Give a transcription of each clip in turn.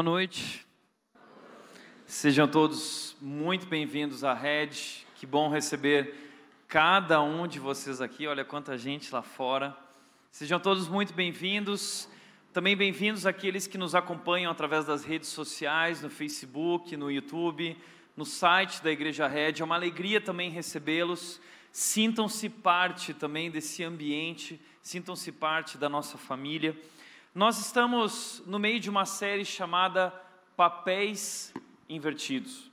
Boa noite. Sejam todos muito bem-vindos à Red. Que bom receber cada um de vocês aqui. Olha quanta gente lá fora. Sejam todos muito bem-vindos. Também bem-vindos aqueles que nos acompanham através das redes sociais, no Facebook, no YouTube, no site da Igreja Red. É uma alegria também recebê-los. Sintam-se parte também desse ambiente, sintam-se parte da nossa família. Nós estamos no meio de uma série chamada Papéis Invertidos.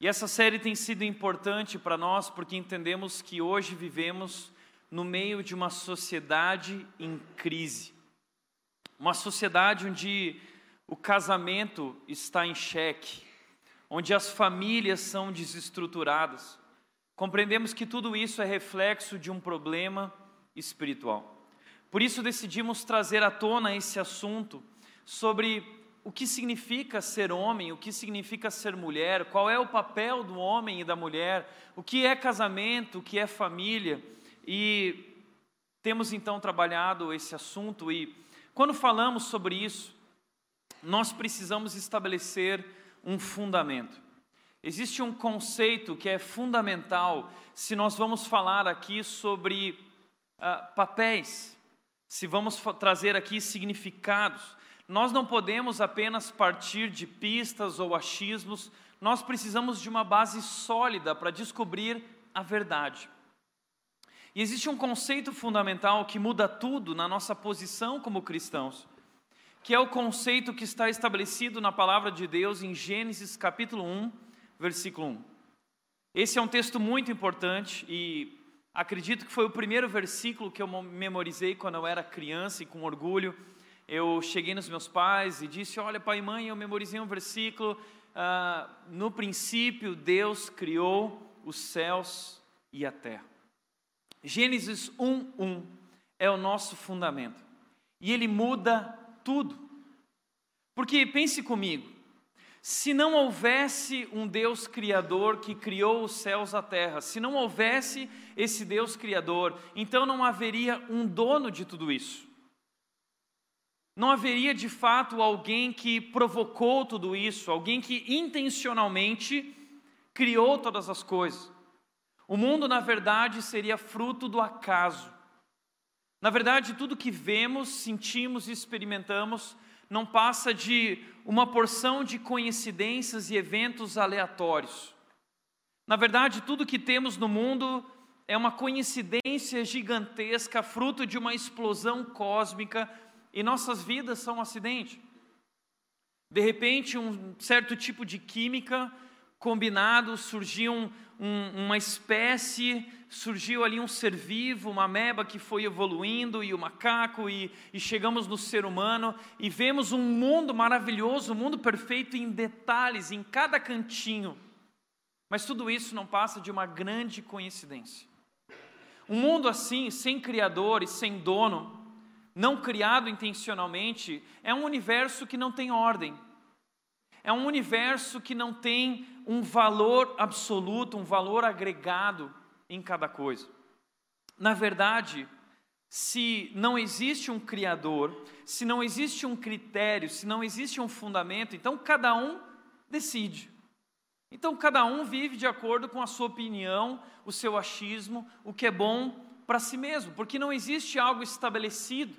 E essa série tem sido importante para nós porque entendemos que hoje vivemos no meio de uma sociedade em crise. Uma sociedade onde o casamento está em xeque, onde as famílias são desestruturadas. Compreendemos que tudo isso é reflexo de um problema espiritual. Por isso decidimos trazer à tona esse assunto sobre o que significa ser homem, o que significa ser mulher, qual é o papel do homem e da mulher, o que é casamento, o que é família. E temos então trabalhado esse assunto e quando falamos sobre isso, nós precisamos estabelecer um fundamento. Existe um conceito que é fundamental se nós vamos falar aqui sobre uh, papéis se vamos trazer aqui significados, nós não podemos apenas partir de pistas ou achismos, nós precisamos de uma base sólida para descobrir a verdade. E existe um conceito fundamental que muda tudo na nossa posição como cristãos, que é o conceito que está estabelecido na palavra de Deus em Gênesis capítulo 1, versículo 1. Esse é um texto muito importante e Acredito que foi o primeiro versículo que eu memorizei quando eu era criança e com orgulho. Eu cheguei nos meus pais e disse: Olha, pai e mãe, eu memorizei um versículo. Uh, no princípio, Deus criou os céus e a terra. Gênesis 1:1 é o nosso fundamento e ele muda tudo. Porque pense comigo, se não houvesse um Deus criador que criou os céus e a terra, se não houvesse esse Deus criador, então não haveria um dono de tudo isso. Não haveria de fato alguém que provocou tudo isso, alguém que intencionalmente criou todas as coisas. O mundo, na verdade, seria fruto do acaso. Na verdade, tudo que vemos, sentimos e experimentamos não passa de uma porção de coincidências e eventos aleatórios. Na verdade, tudo que temos no mundo é uma coincidência gigantesca, fruto de uma explosão cósmica, e nossas vidas são um acidente. De repente, um certo tipo de química combinado, surgiu um, um, uma espécie, surgiu ali um ser vivo, uma ameba que foi evoluindo, e o macaco, e, e chegamos no ser humano, e vemos um mundo maravilhoso, um mundo perfeito em detalhes, em cada cantinho. Mas tudo isso não passa de uma grande coincidência. Um mundo assim, sem criador e sem dono, não criado intencionalmente, é um universo que não tem ordem é um universo que não tem um valor absoluto, um valor agregado em cada coisa. Na verdade, se não existe um Criador, se não existe um critério, se não existe um fundamento, então cada um decide. Então cada um vive de acordo com a sua opinião, o seu achismo, o que é bom para si mesmo, porque não existe algo estabelecido.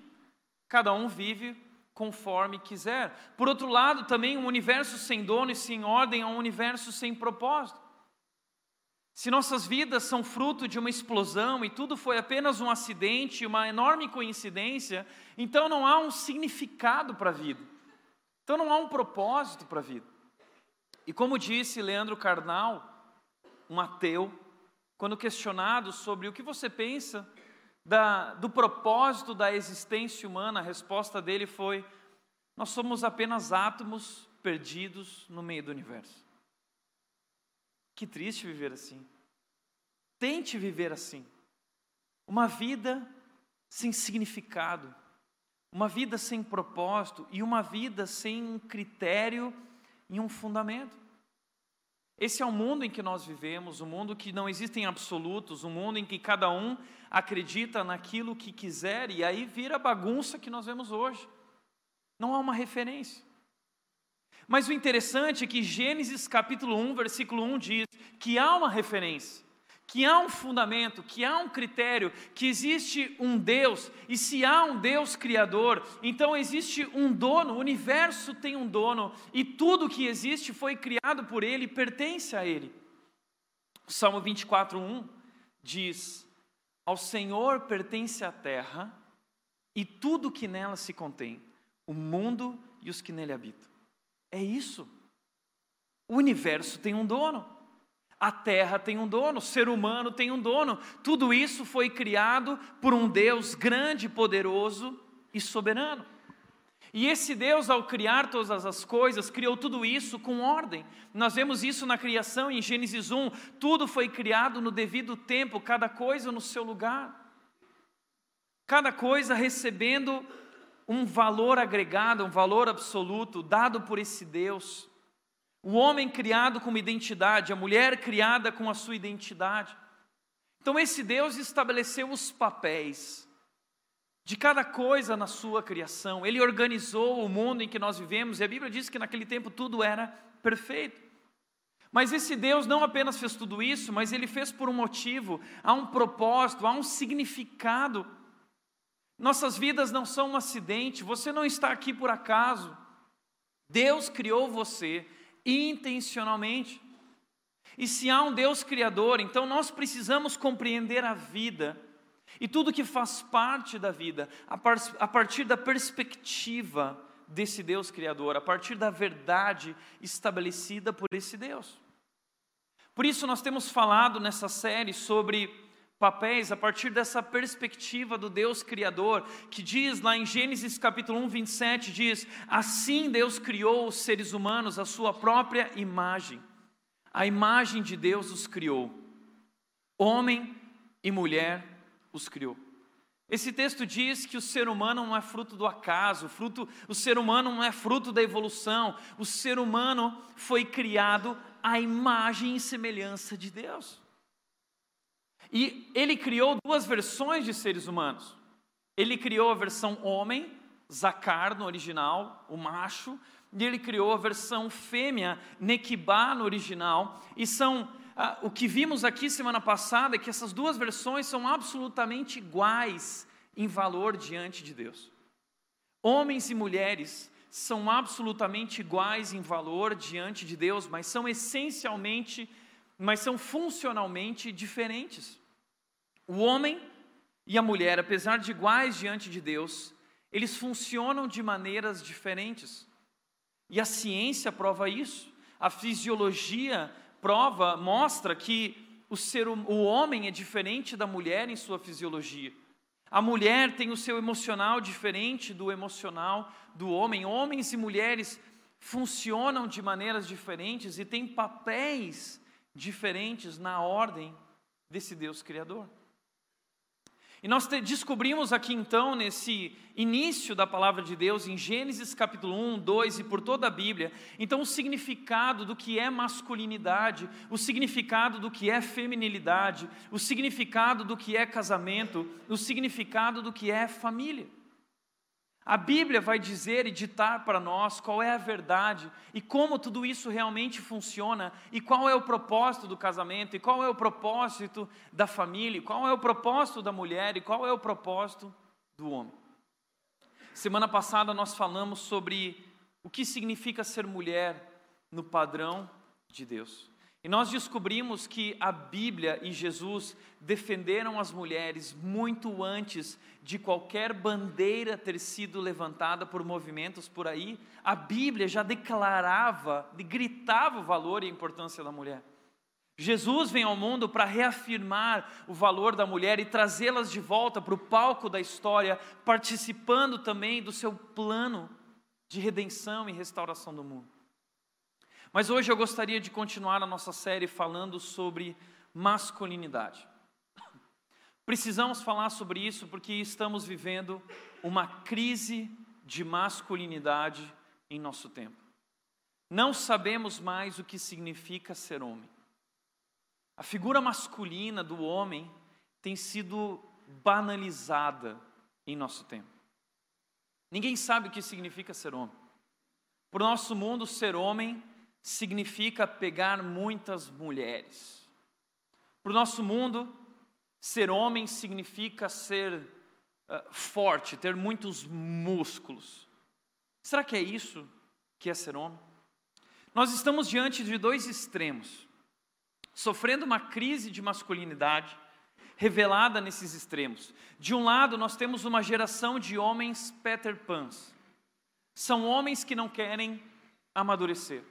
Cada um vive conforme quiser. Por outro lado, também um universo sem dono e sem ordem é um universo sem propósito. Se nossas vidas são fruto de uma explosão e tudo foi apenas um acidente, uma enorme coincidência, então não há um significado para a vida. Então não há um propósito para a vida. E como disse Leandro Carnal, um ateu, quando questionado sobre o que você pensa da, do propósito da existência humana, a resposta dele foi: nós somos apenas átomos perdidos no meio do universo. Que triste viver assim. Tente viver assim. Uma vida sem significado, uma vida sem propósito e uma vida sem um critério e um fundamento. Esse é o mundo em que nós vivemos, um mundo que não existem absolutos, um mundo em que cada um acredita naquilo que quiser e aí vira a bagunça que nós vemos hoje. Não há uma referência. Mas o interessante é que Gênesis capítulo 1, versículo 1 diz que há uma referência, que há um fundamento, que há um critério, que existe um Deus, e se há um Deus criador, então existe um dono, o universo tem um dono, e tudo que existe foi criado por ele, pertence a ele. O Salmo 24, 1 diz: Ao Senhor pertence a terra e tudo que nela se contém, o mundo e os que nele habitam. É isso. O universo tem um dono. A terra tem um dono, o ser humano tem um dono. Tudo isso foi criado por um Deus grande, poderoso e soberano. E esse Deus, ao criar todas as coisas, criou tudo isso com ordem. Nós vemos isso na criação em Gênesis 1. Tudo foi criado no devido tempo, cada coisa no seu lugar. Cada coisa recebendo um valor agregado, um valor absoluto dado por esse Deus. O homem criado com uma identidade, a mulher criada com a sua identidade. Então, esse Deus estabeleceu os papéis de cada coisa na sua criação, ele organizou o mundo em que nós vivemos, e a Bíblia diz que naquele tempo tudo era perfeito. Mas esse Deus não apenas fez tudo isso, mas ele fez por um motivo, há um propósito, há um significado nossas vidas não são um acidente, você não está aqui por acaso. Deus criou você intencionalmente. E se há um Deus criador, então nós precisamos compreender a vida e tudo que faz parte da vida, a partir da perspectiva desse Deus criador, a partir da verdade estabelecida por esse Deus. Por isso, nós temos falado nessa série sobre papéis a partir dessa perspectiva do Deus Criador, que diz lá em Gênesis capítulo 1, 27, diz: Assim Deus criou os seres humanos à sua própria imagem. A imagem de Deus os criou. Homem e mulher os criou. Esse texto diz que o ser humano não é fruto do acaso, fruto, o ser humano não é fruto da evolução, o ser humano foi criado à imagem e semelhança de Deus. E ele criou duas versões de seres humanos. Ele criou a versão homem, Zacar no original, o macho, e ele criou a versão fêmea, Nequibá no original, e são ah, o que vimos aqui semana passada é que essas duas versões são absolutamente iguais em valor diante de Deus. Homens e mulheres são absolutamente iguais em valor diante de Deus, mas são essencialmente, mas são funcionalmente diferentes. O homem e a mulher, apesar de iguais diante de Deus, eles funcionam de maneiras diferentes. E a ciência prova isso. A fisiologia prova, mostra que o, ser, o homem é diferente da mulher em sua fisiologia. A mulher tem o seu emocional diferente do emocional do homem. Homens e mulheres funcionam de maneiras diferentes e têm papéis diferentes na ordem desse Deus Criador. E nós descobrimos aqui então, nesse início da palavra de Deus, em Gênesis capítulo 1, 2 e por toda a Bíblia, então o significado do que é masculinidade, o significado do que é feminilidade, o significado do que é casamento, o significado do que é família. A Bíblia vai dizer e ditar para nós qual é a verdade e como tudo isso realmente funciona e qual é o propósito do casamento e qual é o propósito da família, e qual é o propósito da mulher e qual é o propósito do homem. Semana passada nós falamos sobre o que significa ser mulher no padrão de Deus. E nós descobrimos que a Bíblia e Jesus defenderam as mulheres muito antes de qualquer bandeira ter sido levantada por movimentos por aí. A Bíblia já declarava, gritava o valor e a importância da mulher. Jesus vem ao mundo para reafirmar o valor da mulher e trazê-las de volta para o palco da história, participando também do seu plano de redenção e restauração do mundo. Mas hoje eu gostaria de continuar a nossa série falando sobre masculinidade. Precisamos falar sobre isso porque estamos vivendo uma crise de masculinidade em nosso tempo. Não sabemos mais o que significa ser homem. A figura masculina do homem tem sido banalizada em nosso tempo. Ninguém sabe o que significa ser homem. Para o nosso mundo, ser homem significa pegar muitas mulheres. Para o nosso mundo, ser homem significa ser uh, forte, ter muitos músculos. Será que é isso que é ser homem? Nós estamos diante de dois extremos, sofrendo uma crise de masculinidade revelada nesses extremos. De um lado, nós temos uma geração de homens Peter Pans. São homens que não querem amadurecer.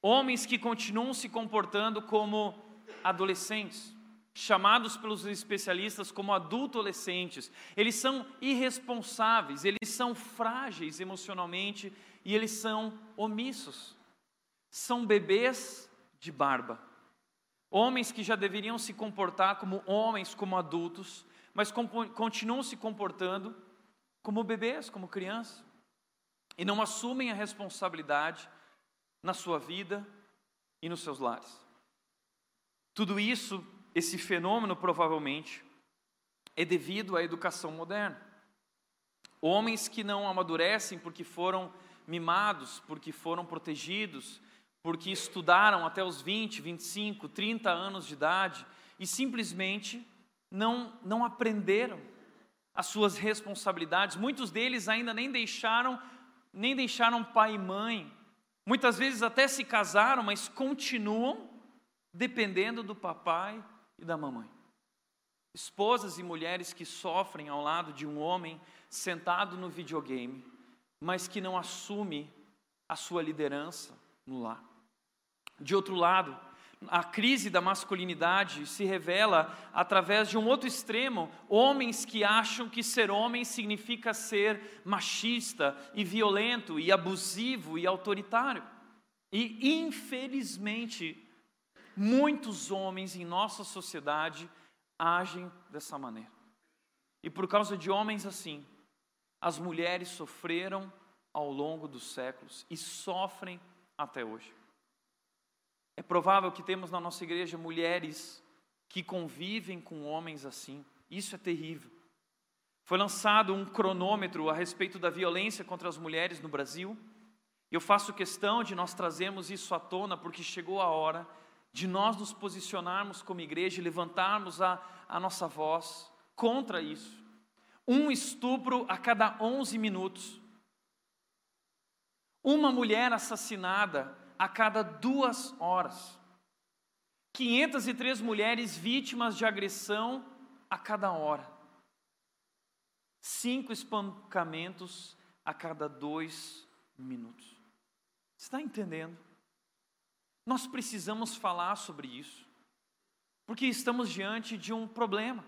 Homens que continuam se comportando como adolescentes, chamados pelos especialistas como adultolescentes. Eles são irresponsáveis, eles são frágeis emocionalmente e eles são omissos. São bebês de barba. Homens que já deveriam se comportar como homens, como adultos, mas continuam se comportando como bebês, como crianças, e não assumem a responsabilidade na sua vida e nos seus lares. Tudo isso, esse fenômeno provavelmente, é devido à educação moderna. Homens que não amadurecem porque foram mimados, porque foram protegidos, porque estudaram até os 20, 25, 30 anos de idade e simplesmente não, não aprenderam as suas responsabilidades. Muitos deles ainda nem deixaram, nem deixaram pai e mãe. Muitas vezes até se casaram, mas continuam dependendo do papai e da mamãe. Esposas e mulheres que sofrem ao lado de um homem sentado no videogame, mas que não assume a sua liderança no lar. De outro lado, a crise da masculinidade se revela através de um outro extremo, homens que acham que ser homem significa ser machista e violento e abusivo e autoritário. E infelizmente, muitos homens em nossa sociedade agem dessa maneira. E por causa de homens assim, as mulheres sofreram ao longo dos séculos e sofrem até hoje. É provável que temos na nossa igreja mulheres que convivem com homens assim. Isso é terrível. Foi lançado um cronômetro a respeito da violência contra as mulheres no Brasil. Eu faço questão de nós trazermos isso à tona, porque chegou a hora de nós nos posicionarmos como igreja e levantarmos a, a nossa voz contra isso. Um estupro a cada 11 minutos. Uma mulher assassinada a cada duas horas. 503 mulheres vítimas de agressão a cada hora. Cinco espancamentos a cada dois minutos. Você está entendendo? Nós precisamos falar sobre isso, porque estamos diante de um problema.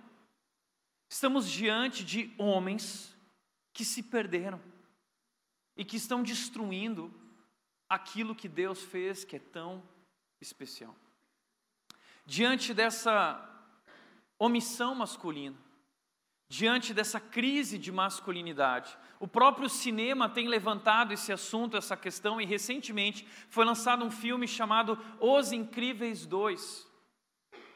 Estamos diante de homens que se perderam e que estão destruindo aquilo que Deus fez que é tão especial. Diante dessa omissão masculina, diante dessa crise de masculinidade, o próprio cinema tem levantado esse assunto, essa questão, e recentemente foi lançado um filme chamado Os Incríveis Dois,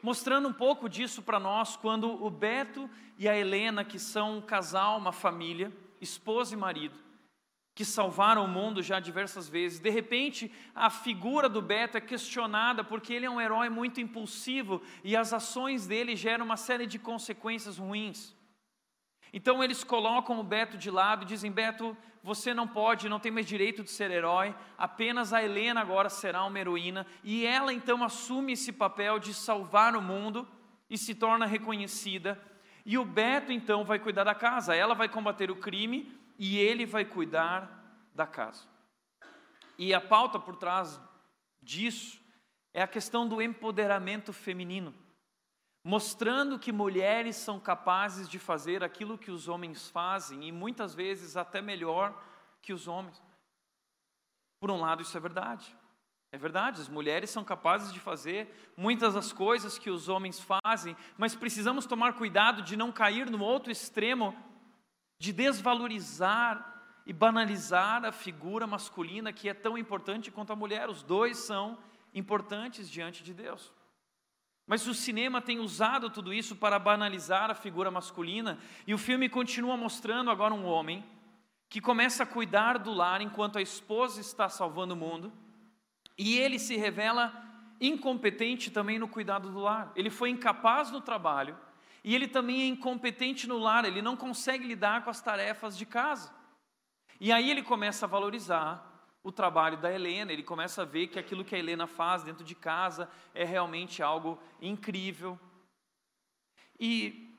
mostrando um pouco disso para nós, quando o Beto e a Helena, que são um casal, uma família, esposa e marido, que salvaram o mundo já diversas vezes. De repente, a figura do Beto é questionada porque ele é um herói muito impulsivo e as ações dele geram uma série de consequências ruins. Então eles colocam o Beto de lado e dizem: Beto, você não pode, não tem mais direito de ser herói, apenas a Helena agora será uma heroína. E ela então assume esse papel de salvar o mundo e se torna reconhecida. E o Beto então vai cuidar da casa, ela vai combater o crime e ele vai cuidar da casa. E a pauta por trás disso é a questão do empoderamento feminino, mostrando que mulheres são capazes de fazer aquilo que os homens fazem e muitas vezes até melhor que os homens. Por um lado, isso é verdade. É verdade, as mulheres são capazes de fazer muitas das coisas que os homens fazem, mas precisamos tomar cuidado de não cair no outro extremo de desvalorizar e banalizar a figura masculina que é tão importante quanto a mulher. Os dois são importantes diante de Deus. Mas o cinema tem usado tudo isso para banalizar a figura masculina, e o filme continua mostrando agora um homem que começa a cuidar do lar enquanto a esposa está salvando o mundo, e ele se revela incompetente também no cuidado do lar. Ele foi incapaz no trabalho e ele também é incompetente no lar, ele não consegue lidar com as tarefas de casa. E aí ele começa a valorizar o trabalho da Helena, ele começa a ver que aquilo que a Helena faz dentro de casa é realmente algo incrível. E,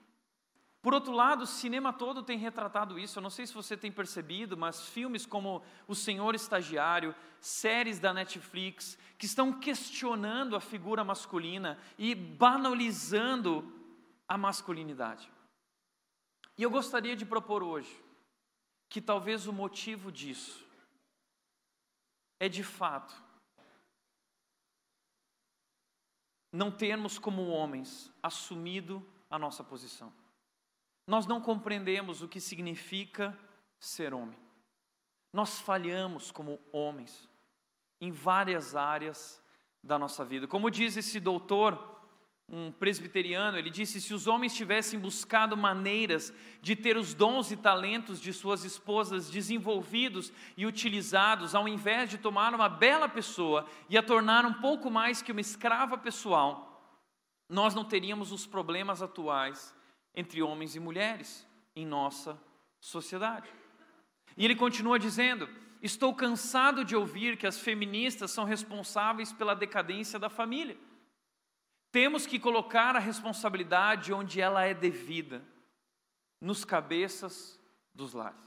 por outro lado, o cinema todo tem retratado isso. Eu não sei se você tem percebido, mas filmes como O Senhor Estagiário, séries da Netflix, que estão questionando a figura masculina e banalizando a masculinidade. E eu gostaria de propor hoje que talvez o motivo disso é de fato não termos como homens assumido a nossa posição. Nós não compreendemos o que significa ser homem. Nós falhamos como homens em várias áreas da nossa vida. Como diz esse doutor um presbiteriano, ele disse: se os homens tivessem buscado maneiras de ter os dons e talentos de suas esposas desenvolvidos e utilizados, ao invés de tomar uma bela pessoa e a tornar um pouco mais que uma escrava pessoal, nós não teríamos os problemas atuais entre homens e mulheres em nossa sociedade. E ele continua dizendo: Estou cansado de ouvir que as feministas são responsáveis pela decadência da família. Temos que colocar a responsabilidade onde ela é devida, nos cabeças dos lares.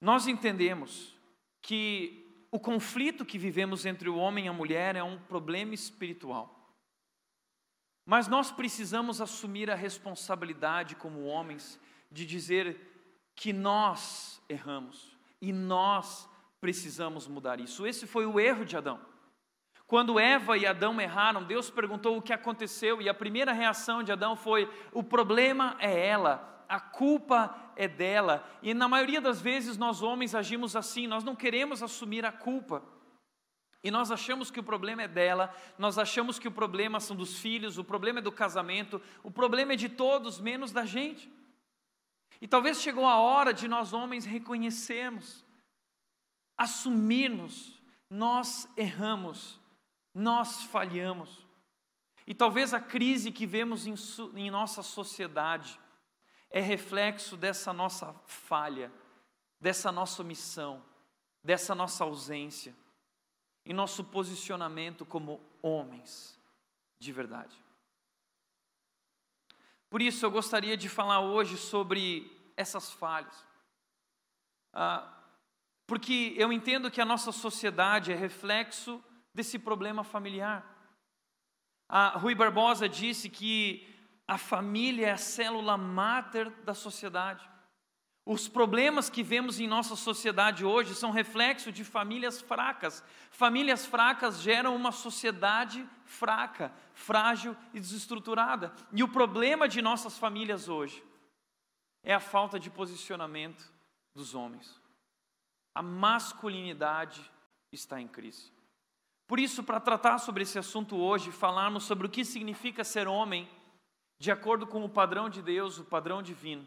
Nós entendemos que o conflito que vivemos entre o homem e a mulher é um problema espiritual. Mas nós precisamos assumir a responsabilidade como homens de dizer que nós erramos e nós precisamos mudar isso. Esse foi o erro de Adão. Quando Eva e Adão erraram, Deus perguntou o que aconteceu e a primeira reação de Adão foi: o problema é ela, a culpa é dela. E na maioria das vezes nós homens agimos assim, nós não queremos assumir a culpa. E nós achamos que o problema é dela, nós achamos que o problema são dos filhos, o problema é do casamento, o problema é de todos, menos da gente. E talvez chegou a hora de nós homens reconhecermos, assumirmos, nós erramos nós falhamos. E talvez a crise que vemos em, em nossa sociedade é reflexo dessa nossa falha, dessa nossa omissão, dessa nossa ausência, e nosso posicionamento como homens de verdade. Por isso eu gostaria de falar hoje sobre essas falhas. Ah, porque eu entendo que a nossa sociedade é reflexo desse problema familiar. A Rui Barbosa disse que a família é a célula máter da sociedade. Os problemas que vemos em nossa sociedade hoje são reflexo de famílias fracas. Famílias fracas geram uma sociedade fraca, frágil e desestruturada. E o problema de nossas famílias hoje é a falta de posicionamento dos homens. A masculinidade está em crise. Por isso, para tratar sobre esse assunto hoje, falarmos sobre o que significa ser homem, de acordo com o padrão de Deus, o padrão divino,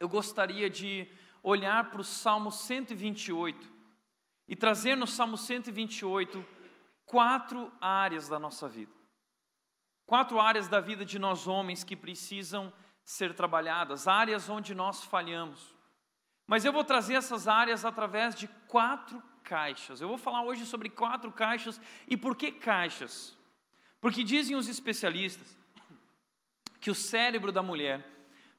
eu gostaria de olhar para o Salmo 128 e trazer no Salmo 128 quatro áreas da nossa vida. Quatro áreas da vida de nós homens que precisam ser trabalhadas, áreas onde nós falhamos. Mas eu vou trazer essas áreas através de quatro caixas. Eu vou falar hoje sobre quatro caixas e por que caixas? Porque dizem os especialistas que o cérebro da mulher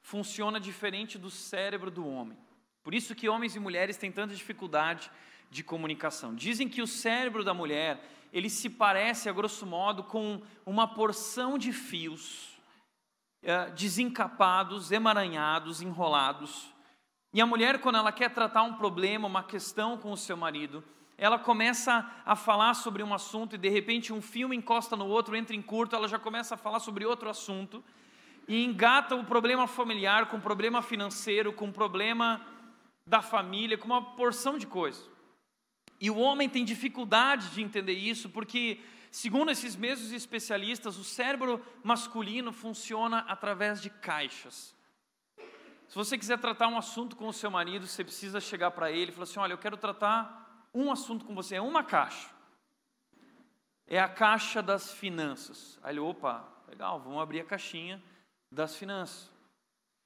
funciona diferente do cérebro do homem. Por isso que homens e mulheres têm tanta dificuldade de comunicação. Dizem que o cérebro da mulher, ele se parece a grosso modo com uma porção de fios é, desencapados, emaranhados, enrolados, e a mulher, quando ela quer tratar um problema, uma questão com o seu marido, ela começa a falar sobre um assunto e de repente um filme encosta no outro, entra em curto, ela já começa a falar sobre outro assunto e engata o problema familiar com o problema financeiro, com o problema da família, com uma porção de coisas. E o homem tem dificuldade de entender isso porque, segundo esses mesmos especialistas, o cérebro masculino funciona através de caixas. Se você quiser tratar um assunto com o seu marido, você precisa chegar para ele e falar assim: olha, eu quero tratar um assunto com você, é uma caixa. É a caixa das finanças. Aí ele, opa, legal, vamos abrir a caixinha das finanças.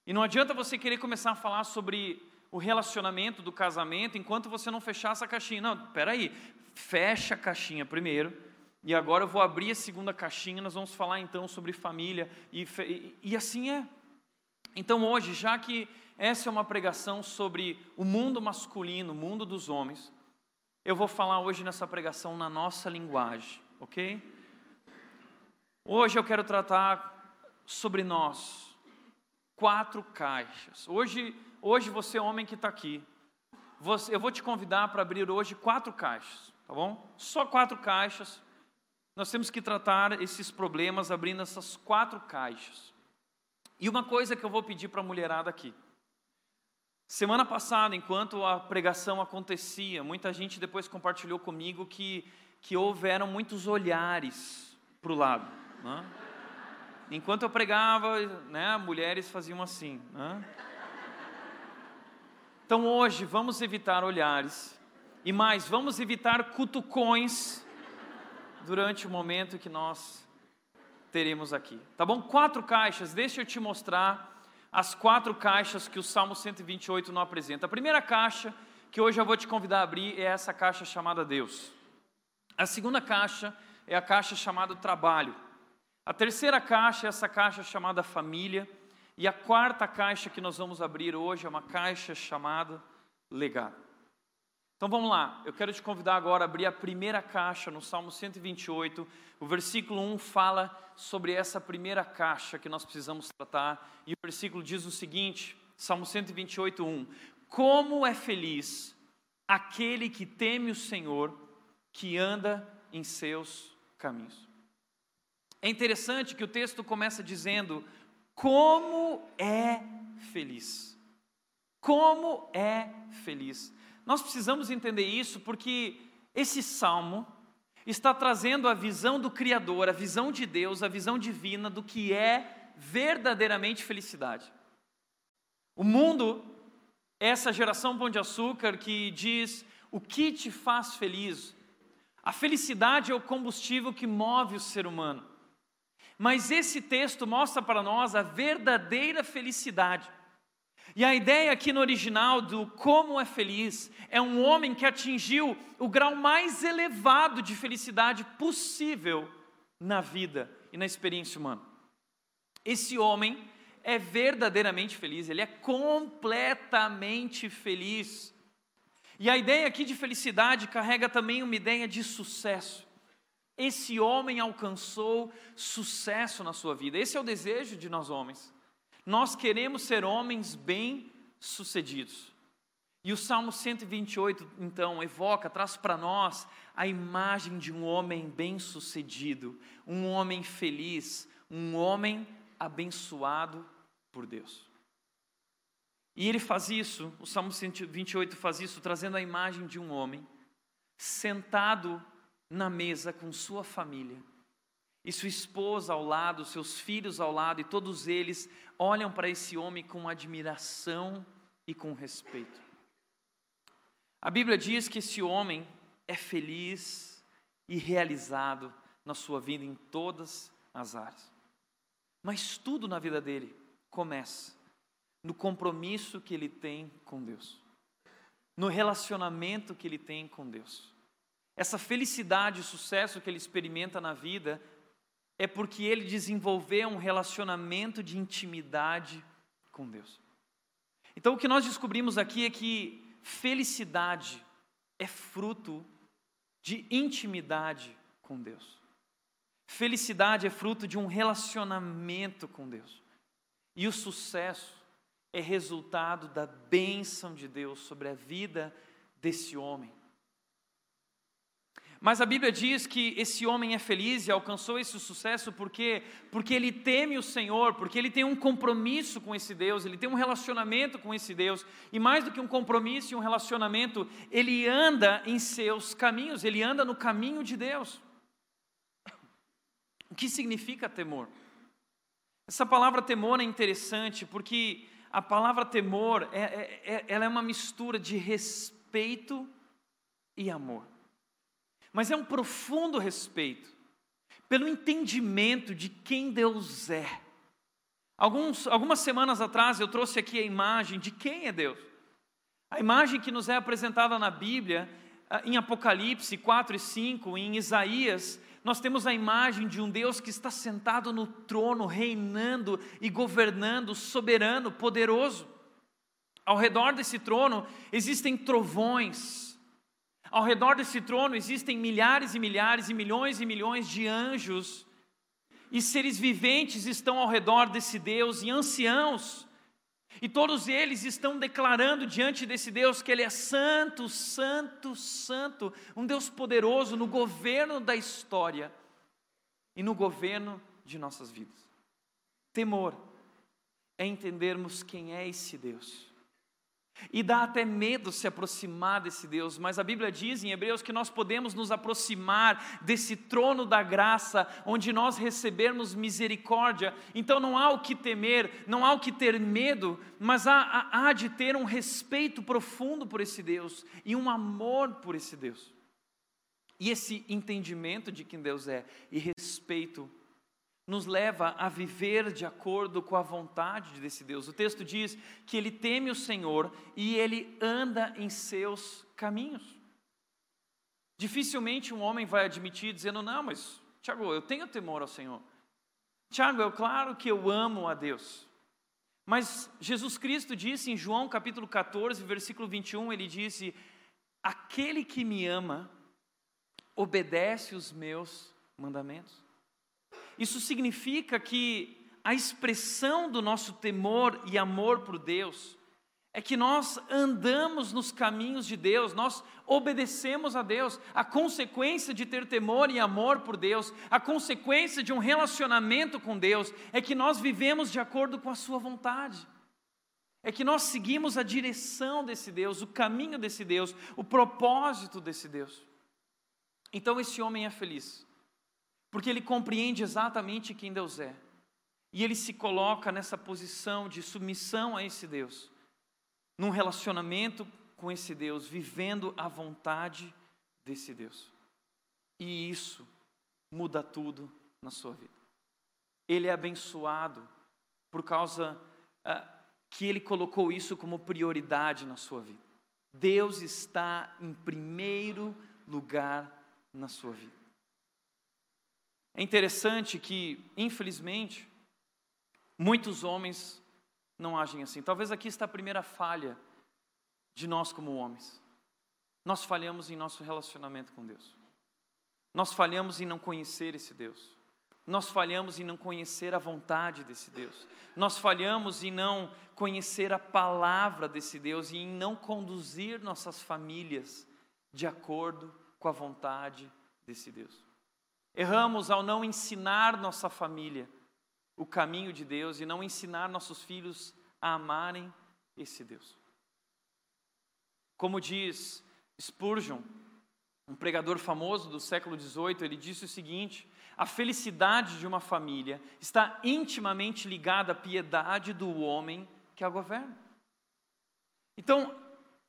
E não adianta você querer começar a falar sobre o relacionamento do casamento enquanto você não fechar essa caixinha. Não, peraí, fecha a caixinha primeiro. E agora eu vou abrir a segunda caixinha, nós vamos falar então sobre família. E, e, e assim é. Então hoje, já que essa é uma pregação sobre o mundo masculino, o mundo dos homens, eu vou falar hoje nessa pregação na nossa linguagem, ok? Hoje eu quero tratar sobre nós, quatro caixas. Hoje, hoje você, homem que está aqui, você, eu vou te convidar para abrir hoje quatro caixas, tá bom? Só quatro caixas. Nós temos que tratar esses problemas abrindo essas quatro caixas. E uma coisa que eu vou pedir para a mulherada aqui. Semana passada, enquanto a pregação acontecia, muita gente depois compartilhou comigo que, que houveram muitos olhares para o lado. Né? Enquanto eu pregava, né, mulheres faziam assim. Né? Então hoje vamos evitar olhares e mais, vamos evitar cutucões durante o momento que nós teremos aqui. Tá bom? Quatro caixas, deixa eu te mostrar as quatro caixas que o Salmo 128 não apresenta. A primeira caixa que hoje eu vou te convidar a abrir é essa caixa chamada Deus. A segunda caixa é a caixa chamada Trabalho. A terceira caixa é essa caixa chamada família. E a quarta caixa que nós vamos abrir hoje é uma caixa chamada legado. Então vamos lá, eu quero te convidar agora a abrir a primeira caixa no Salmo 128. O versículo 1 fala sobre essa primeira caixa que nós precisamos tratar. E o versículo diz o seguinte: Salmo 128, 1: Como é feliz aquele que teme o Senhor, que anda em seus caminhos. É interessante que o texto começa dizendo: como é feliz. Como é feliz. Nós precisamos entender isso porque esse salmo está trazendo a visão do Criador, a visão de Deus, a visão divina do que é verdadeiramente felicidade. O mundo, essa geração pão de açúcar que diz o que te faz feliz. A felicidade é o combustível que move o ser humano. Mas esse texto mostra para nós a verdadeira felicidade. E a ideia aqui no original do como é feliz é um homem que atingiu o grau mais elevado de felicidade possível na vida e na experiência humana. Esse homem é verdadeiramente feliz, ele é completamente feliz. E a ideia aqui de felicidade carrega também uma ideia de sucesso. Esse homem alcançou sucesso na sua vida. Esse é o desejo de nós homens. Nós queremos ser homens bem-sucedidos. E o Salmo 128, então, evoca, traz para nós a imagem de um homem bem-sucedido, um homem feliz, um homem abençoado por Deus. E ele faz isso, o Salmo 128 faz isso, trazendo a imagem de um homem sentado na mesa com sua família. E sua esposa ao lado, seus filhos ao lado, e todos eles olham para esse homem com admiração e com respeito. A Bíblia diz que esse homem é feliz e realizado na sua vida em todas as áreas. Mas tudo na vida dele começa no compromisso que ele tem com Deus, no relacionamento que ele tem com Deus. Essa felicidade e sucesso que ele experimenta na vida é porque ele desenvolveu um relacionamento de intimidade com Deus. Então o que nós descobrimos aqui é que felicidade é fruto de intimidade com Deus. Felicidade é fruto de um relacionamento com Deus. E o sucesso é resultado da bênção de Deus sobre a vida desse homem. Mas a Bíblia diz que esse homem é feliz e alcançou esse sucesso porque porque ele teme o Senhor, porque ele tem um compromisso com esse Deus, ele tem um relacionamento com esse Deus, e mais do que um compromisso e um relacionamento, ele anda em seus caminhos, ele anda no caminho de Deus. O que significa temor? Essa palavra temor é interessante porque a palavra temor, é, é, é, ela é uma mistura de respeito e amor. Mas é um profundo respeito pelo entendimento de quem Deus é. Alguns, algumas semanas atrás eu trouxe aqui a imagem de quem é Deus. A imagem que nos é apresentada na Bíblia, ah, em Apocalipse 4 e 5, em Isaías, nós temos a imagem de um Deus que está sentado no trono, reinando e governando, soberano, poderoso. Ao redor desse trono existem trovões. Ao redor desse trono existem milhares e milhares e milhões e milhões de anjos. E seres viventes estão ao redor desse Deus, e anciãos e todos eles estão declarando diante desse Deus que Ele é santo, santo, santo, um Deus poderoso no governo da história e no governo de nossas vidas. Temor é entendermos quem é esse Deus. E dá até medo se aproximar desse Deus, mas a Bíblia diz em Hebreus que nós podemos nos aproximar desse trono da graça, onde nós recebermos misericórdia. Então não há o que temer, não há o que ter medo, mas há, há, há de ter um respeito profundo por esse Deus e um amor por esse Deus. E esse entendimento de quem Deus é e respeito nos leva a viver de acordo com a vontade desse Deus. O texto diz que ele teme o Senhor e ele anda em seus caminhos. Dificilmente um homem vai admitir dizendo: Não, mas Tiago, eu tenho temor ao Senhor. Tiago, é claro que eu amo a Deus. Mas Jesus Cristo disse em João capítulo 14, versículo 21, ele disse: Aquele que me ama obedece os meus mandamentos. Isso significa que a expressão do nosso temor e amor por Deus é que nós andamos nos caminhos de Deus, nós obedecemos a Deus. A consequência de ter temor e amor por Deus, a consequência de um relacionamento com Deus, é que nós vivemos de acordo com a Sua vontade. É que nós seguimos a direção desse Deus, o caminho desse Deus, o propósito desse Deus. Então esse homem é feliz porque ele compreende exatamente quem Deus é. E ele se coloca nessa posição de submissão a esse Deus, num relacionamento com esse Deus, vivendo a vontade desse Deus. E isso muda tudo na sua vida. Ele é abençoado por causa uh, que ele colocou isso como prioridade na sua vida. Deus está em primeiro lugar na sua vida. É interessante que, infelizmente, muitos homens não agem assim. Talvez aqui está a primeira falha de nós como homens. Nós falhamos em nosso relacionamento com Deus. Nós falhamos em não conhecer esse Deus. Nós falhamos em não conhecer a vontade desse Deus. Nós falhamos em não conhecer a palavra desse Deus e em não conduzir nossas famílias de acordo com a vontade desse Deus. Erramos ao não ensinar nossa família o caminho de Deus e não ensinar nossos filhos a amarem esse Deus. Como diz Spurgeon, um pregador famoso do século XVIII, ele disse o seguinte: a felicidade de uma família está intimamente ligada à piedade do homem que a governa. Então,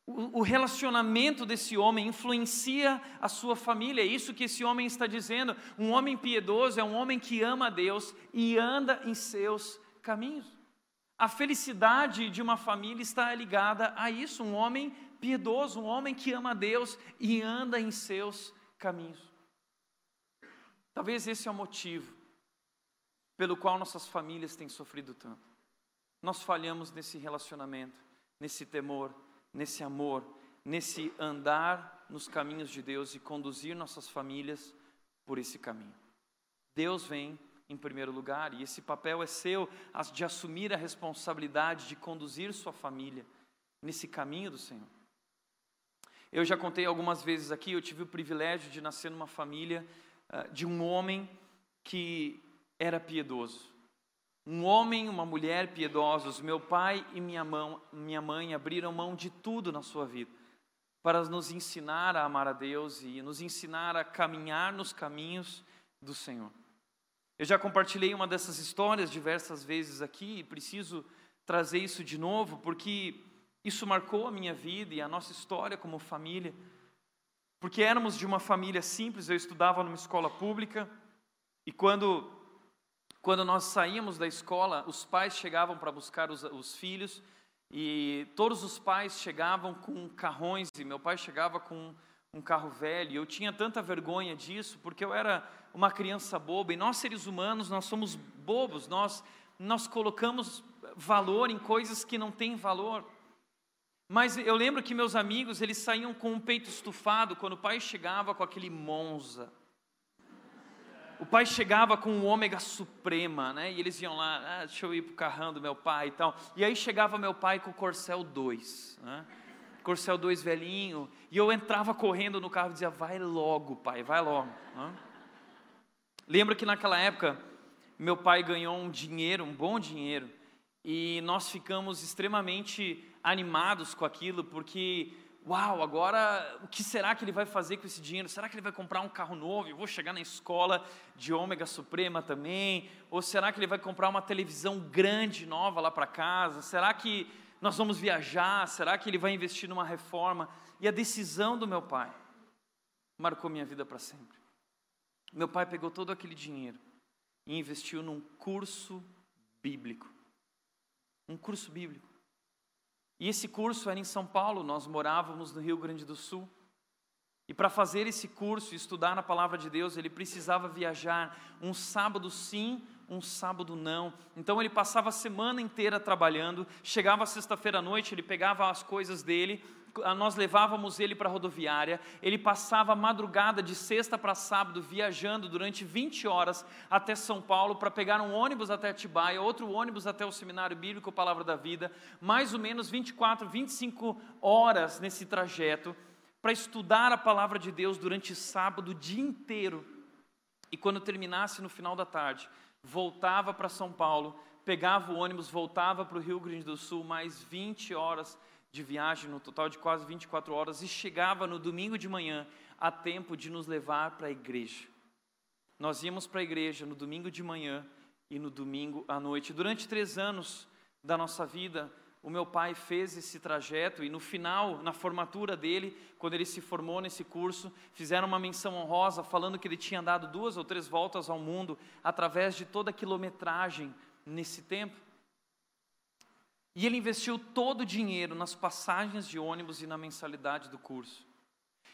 o relacionamento desse homem influencia a sua família, é isso que esse homem está dizendo. Um homem piedoso é um homem que ama a Deus e anda em seus caminhos. A felicidade de uma família está ligada a isso, um homem piedoso, um homem que ama a Deus e anda em seus caminhos. Talvez esse é o motivo pelo qual nossas famílias têm sofrido tanto. Nós falhamos nesse relacionamento, nesse temor, nesse amor, nesse andar nos caminhos de Deus e conduzir nossas famílias por esse caminho. Deus vem em primeiro lugar e esse papel é seu de assumir a responsabilidade de conduzir sua família nesse caminho do Senhor. Eu já contei algumas vezes aqui, eu tive o privilégio de nascer numa família uh, de um homem que era piedoso. Um homem, uma mulher piedosos, meu pai e minha, mão, minha mãe abriram mão de tudo na sua vida para nos ensinar a amar a Deus e nos ensinar a caminhar nos caminhos do Senhor. Eu já compartilhei uma dessas histórias diversas vezes aqui e preciso trazer isso de novo, porque isso marcou a minha vida e a nossa história como família. Porque éramos de uma família simples, eu estudava numa escola pública, e quando, quando nós saíamos da escola, os pais chegavam para buscar os, os filhos, e todos os pais chegavam com carrões, e meu pai chegava com um carro velho. Eu tinha tanta vergonha disso, porque eu era uma criança boba, e nós seres humanos, nós somos bobos, nós, nós colocamos valor em coisas que não têm valor. Mas eu lembro que meus amigos, eles saíam com um peito estufado quando o pai chegava com aquele Monza. O pai chegava com o ômega suprema, né? E eles iam lá, ah, deixa eu ir pro carrão do meu pai e tal. E aí chegava meu pai com o Corcel 2, né? Corcel 2 velhinho, e eu entrava correndo no carro e dizia: "Vai logo, pai, vai logo". Né? Lembro que naquela época meu pai ganhou um dinheiro, um bom dinheiro, e nós ficamos extremamente animados com aquilo, porque, uau, agora o que será que ele vai fazer com esse dinheiro? Será que ele vai comprar um carro novo? Eu vou chegar na escola de ômega suprema também? Ou será que ele vai comprar uma televisão grande nova lá para casa? Será que nós vamos viajar? Será que ele vai investir numa reforma? E a decisão do meu pai marcou minha vida para sempre. Meu pai pegou todo aquele dinheiro e investiu num curso bíblico. Um curso bíblico. E esse curso era em São Paulo, nós morávamos no Rio Grande do Sul. E para fazer esse curso, estudar a palavra de Deus, ele precisava viajar um sábado sim, um sábado não. Então ele passava a semana inteira trabalhando, chegava sexta-feira à noite, ele pegava as coisas dele, nós levávamos ele para a rodoviária, ele passava a madrugada de sexta para sábado viajando durante 20 horas até São Paulo para pegar um ônibus até Atibaia, outro ônibus até o Seminário Bíblico Palavra da Vida, mais ou menos 24, 25 horas nesse trajeto para estudar a palavra de Deus durante sábado o dia inteiro. E quando terminasse no final da tarde, voltava para São Paulo, pegava o ônibus, voltava para o Rio Grande do Sul, mais 20 horas de viagem, no total de quase 24 horas, e chegava no domingo de manhã a tempo de nos levar para a igreja. Nós íamos para a igreja no domingo de manhã e no domingo à noite. Durante três anos da nossa vida, o meu pai fez esse trajeto e no final, na formatura dele, quando ele se formou nesse curso, fizeram uma menção honrosa falando que ele tinha dado duas ou três voltas ao mundo através de toda a quilometragem nesse tempo. E ele investiu todo o dinheiro nas passagens de ônibus e na mensalidade do curso.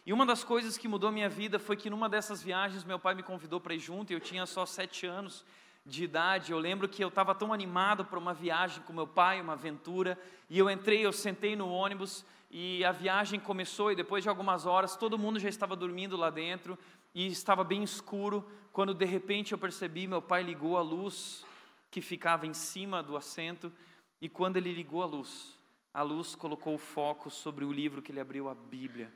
E uma das coisas que mudou minha vida foi que numa dessas viagens meu pai me convidou para ir junto, e eu tinha só sete anos de idade. Eu lembro que eu estava tão animado para uma viagem com meu pai, uma aventura, e eu entrei, eu sentei no ônibus e a viagem começou e depois de algumas horas todo mundo já estava dormindo lá dentro e estava bem escuro, quando de repente eu percebi meu pai ligou a luz que ficava em cima do assento e quando ele ligou a luz, a luz colocou o foco sobre o livro que ele abriu, a Bíblia.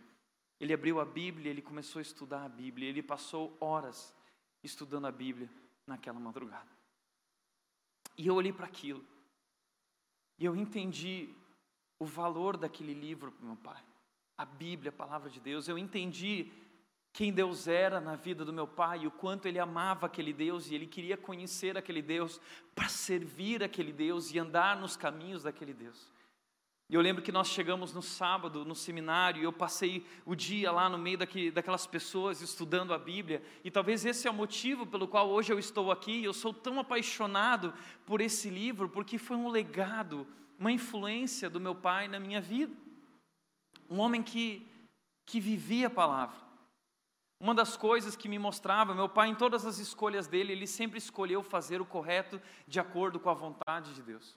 Ele abriu a Bíblia, ele começou a estudar a Bíblia, ele passou horas estudando a Bíblia naquela madrugada. E eu olhei para aquilo, e eu entendi o valor daquele livro para meu pai, a Bíblia, a palavra de Deus. Eu entendi quem Deus era na vida do meu pai, o quanto ele amava aquele Deus e ele queria conhecer aquele Deus para servir aquele Deus e andar nos caminhos daquele Deus. E eu lembro que nós chegamos no sábado no seminário e eu passei o dia lá no meio daquelas pessoas estudando a Bíblia. E talvez esse é o motivo pelo qual hoje eu estou aqui. Eu sou tão apaixonado por esse livro porque foi um legado, uma influência do meu pai na minha vida. Um homem que, que vivia a palavra. Uma das coisas que me mostrava, meu pai, em todas as escolhas dele, ele sempre escolheu fazer o correto de acordo com a vontade de Deus.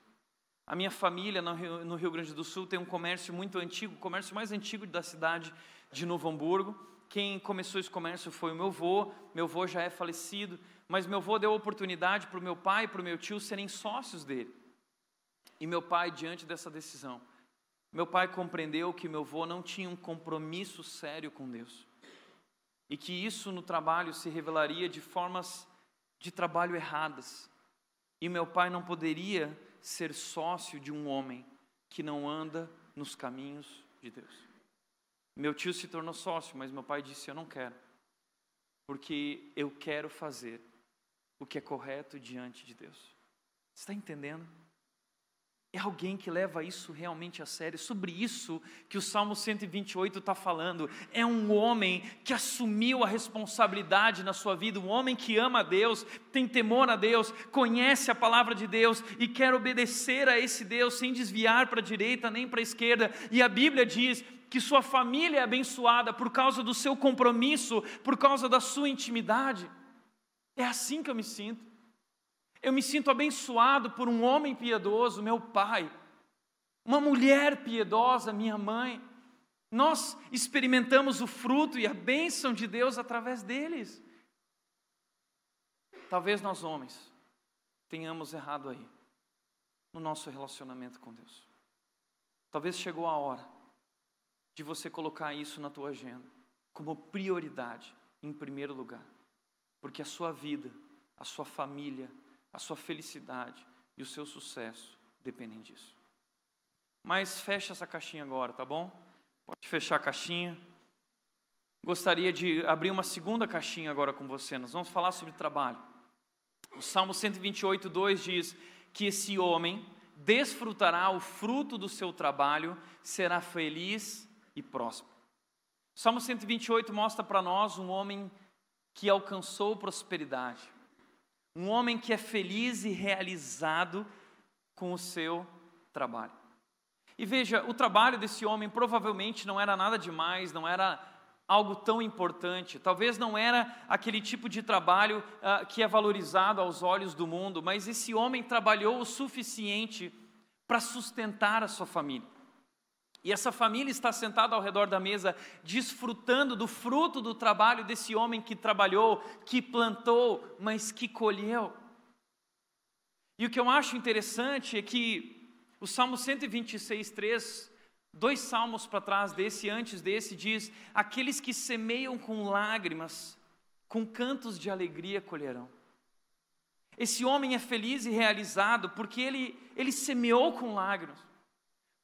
A minha família no Rio, Grande do Sul tem um comércio muito antigo, o comércio mais antigo da cidade de Novo Hamburgo. Quem começou esse comércio foi o meu avô, meu avô já é falecido, mas meu avô deu oportunidade para o meu pai e para o meu tio serem sócios dele. E meu pai, diante dessa decisão, meu pai compreendeu que meu avô não tinha um compromisso sério com Deus e que isso no trabalho se revelaria de formas de trabalho erradas. E meu pai não poderia ser sócio de um homem que não anda nos caminhos de Deus. Meu tio se tornou sócio, mas meu pai disse: Eu não quero, porque eu quero fazer o que é correto diante de Deus. Está entendendo? É alguém que leva isso realmente a sério. Sobre isso que o Salmo 128 está falando. É um homem que assumiu a responsabilidade na sua vida, um homem que ama a Deus, tem temor a Deus, conhece a palavra de Deus e quer obedecer a esse Deus sem desviar para a direita nem para a esquerda. E a Bíblia diz que sua família é abençoada por causa do seu compromisso, por causa da sua intimidade. É assim que eu me sinto. Eu me sinto abençoado por um homem piedoso, meu pai, uma mulher piedosa, minha mãe. Nós experimentamos o fruto e a bênção de Deus através deles. Talvez nós, homens, tenhamos errado aí, no nosso relacionamento com Deus. Talvez chegou a hora de você colocar isso na tua agenda, como prioridade, em primeiro lugar, porque a sua vida, a sua família, a sua felicidade e o seu sucesso dependem disso. Mas fecha essa caixinha agora, tá bom? Pode fechar a caixinha. Gostaria de abrir uma segunda caixinha agora com você. Nós vamos falar sobre trabalho. O Salmo 128, 2 diz que esse homem desfrutará o fruto do seu trabalho, será feliz e próspero. O Salmo 128 mostra para nós um homem que alcançou prosperidade um homem que é feliz e realizado com o seu trabalho. E veja, o trabalho desse homem provavelmente não era nada demais, não era algo tão importante. Talvez não era aquele tipo de trabalho uh, que é valorizado aos olhos do mundo, mas esse homem trabalhou o suficiente para sustentar a sua família. E essa família está sentada ao redor da mesa, desfrutando do fruto do trabalho desse homem que trabalhou, que plantou, mas que colheu. E o que eu acho interessante é que o Salmo 126, 3, dois salmos para trás desse, antes desse, diz: Aqueles que semeiam com lágrimas, com cantos de alegria colherão. Esse homem é feliz e realizado porque ele, ele semeou com lágrimas.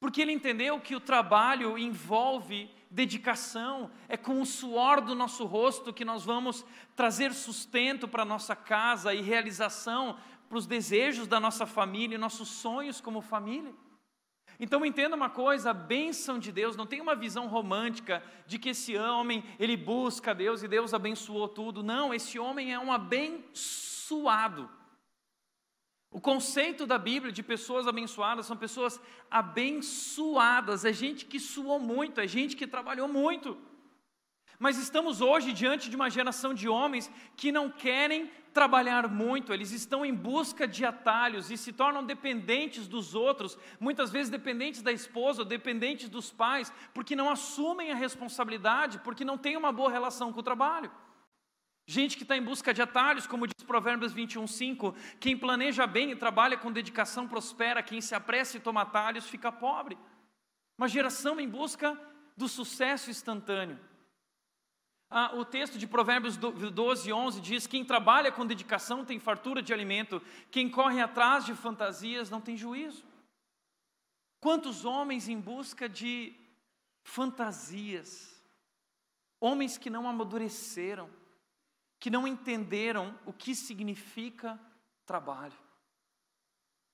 Porque ele entendeu que o trabalho envolve dedicação, é com o suor do nosso rosto que nós vamos trazer sustento para a nossa casa e realização para os desejos da nossa família e nossos sonhos como família. Então entenda uma coisa, a bênção de Deus, não tem uma visão romântica de que esse homem, ele busca Deus e Deus abençoou tudo. Não, esse homem é um abençoado. O conceito da Bíblia de pessoas abençoadas são pessoas abençoadas, é gente que suou muito, é gente que trabalhou muito. Mas estamos hoje diante de uma geração de homens que não querem trabalhar muito, eles estão em busca de atalhos e se tornam dependentes dos outros, muitas vezes dependentes da esposa, dependentes dos pais, porque não assumem a responsabilidade, porque não têm uma boa relação com o trabalho. Gente que está em busca de atalhos, como diz Provérbios 21, 5: quem planeja bem e trabalha com dedicação prospera, quem se apressa e toma atalhos fica pobre. Uma geração em busca do sucesso instantâneo. Ah, o texto de Provérbios 12, 11 diz: Quem trabalha com dedicação tem fartura de alimento, quem corre atrás de fantasias não tem juízo. Quantos homens em busca de fantasias, homens que não amadureceram, que não entenderam o que significa trabalho.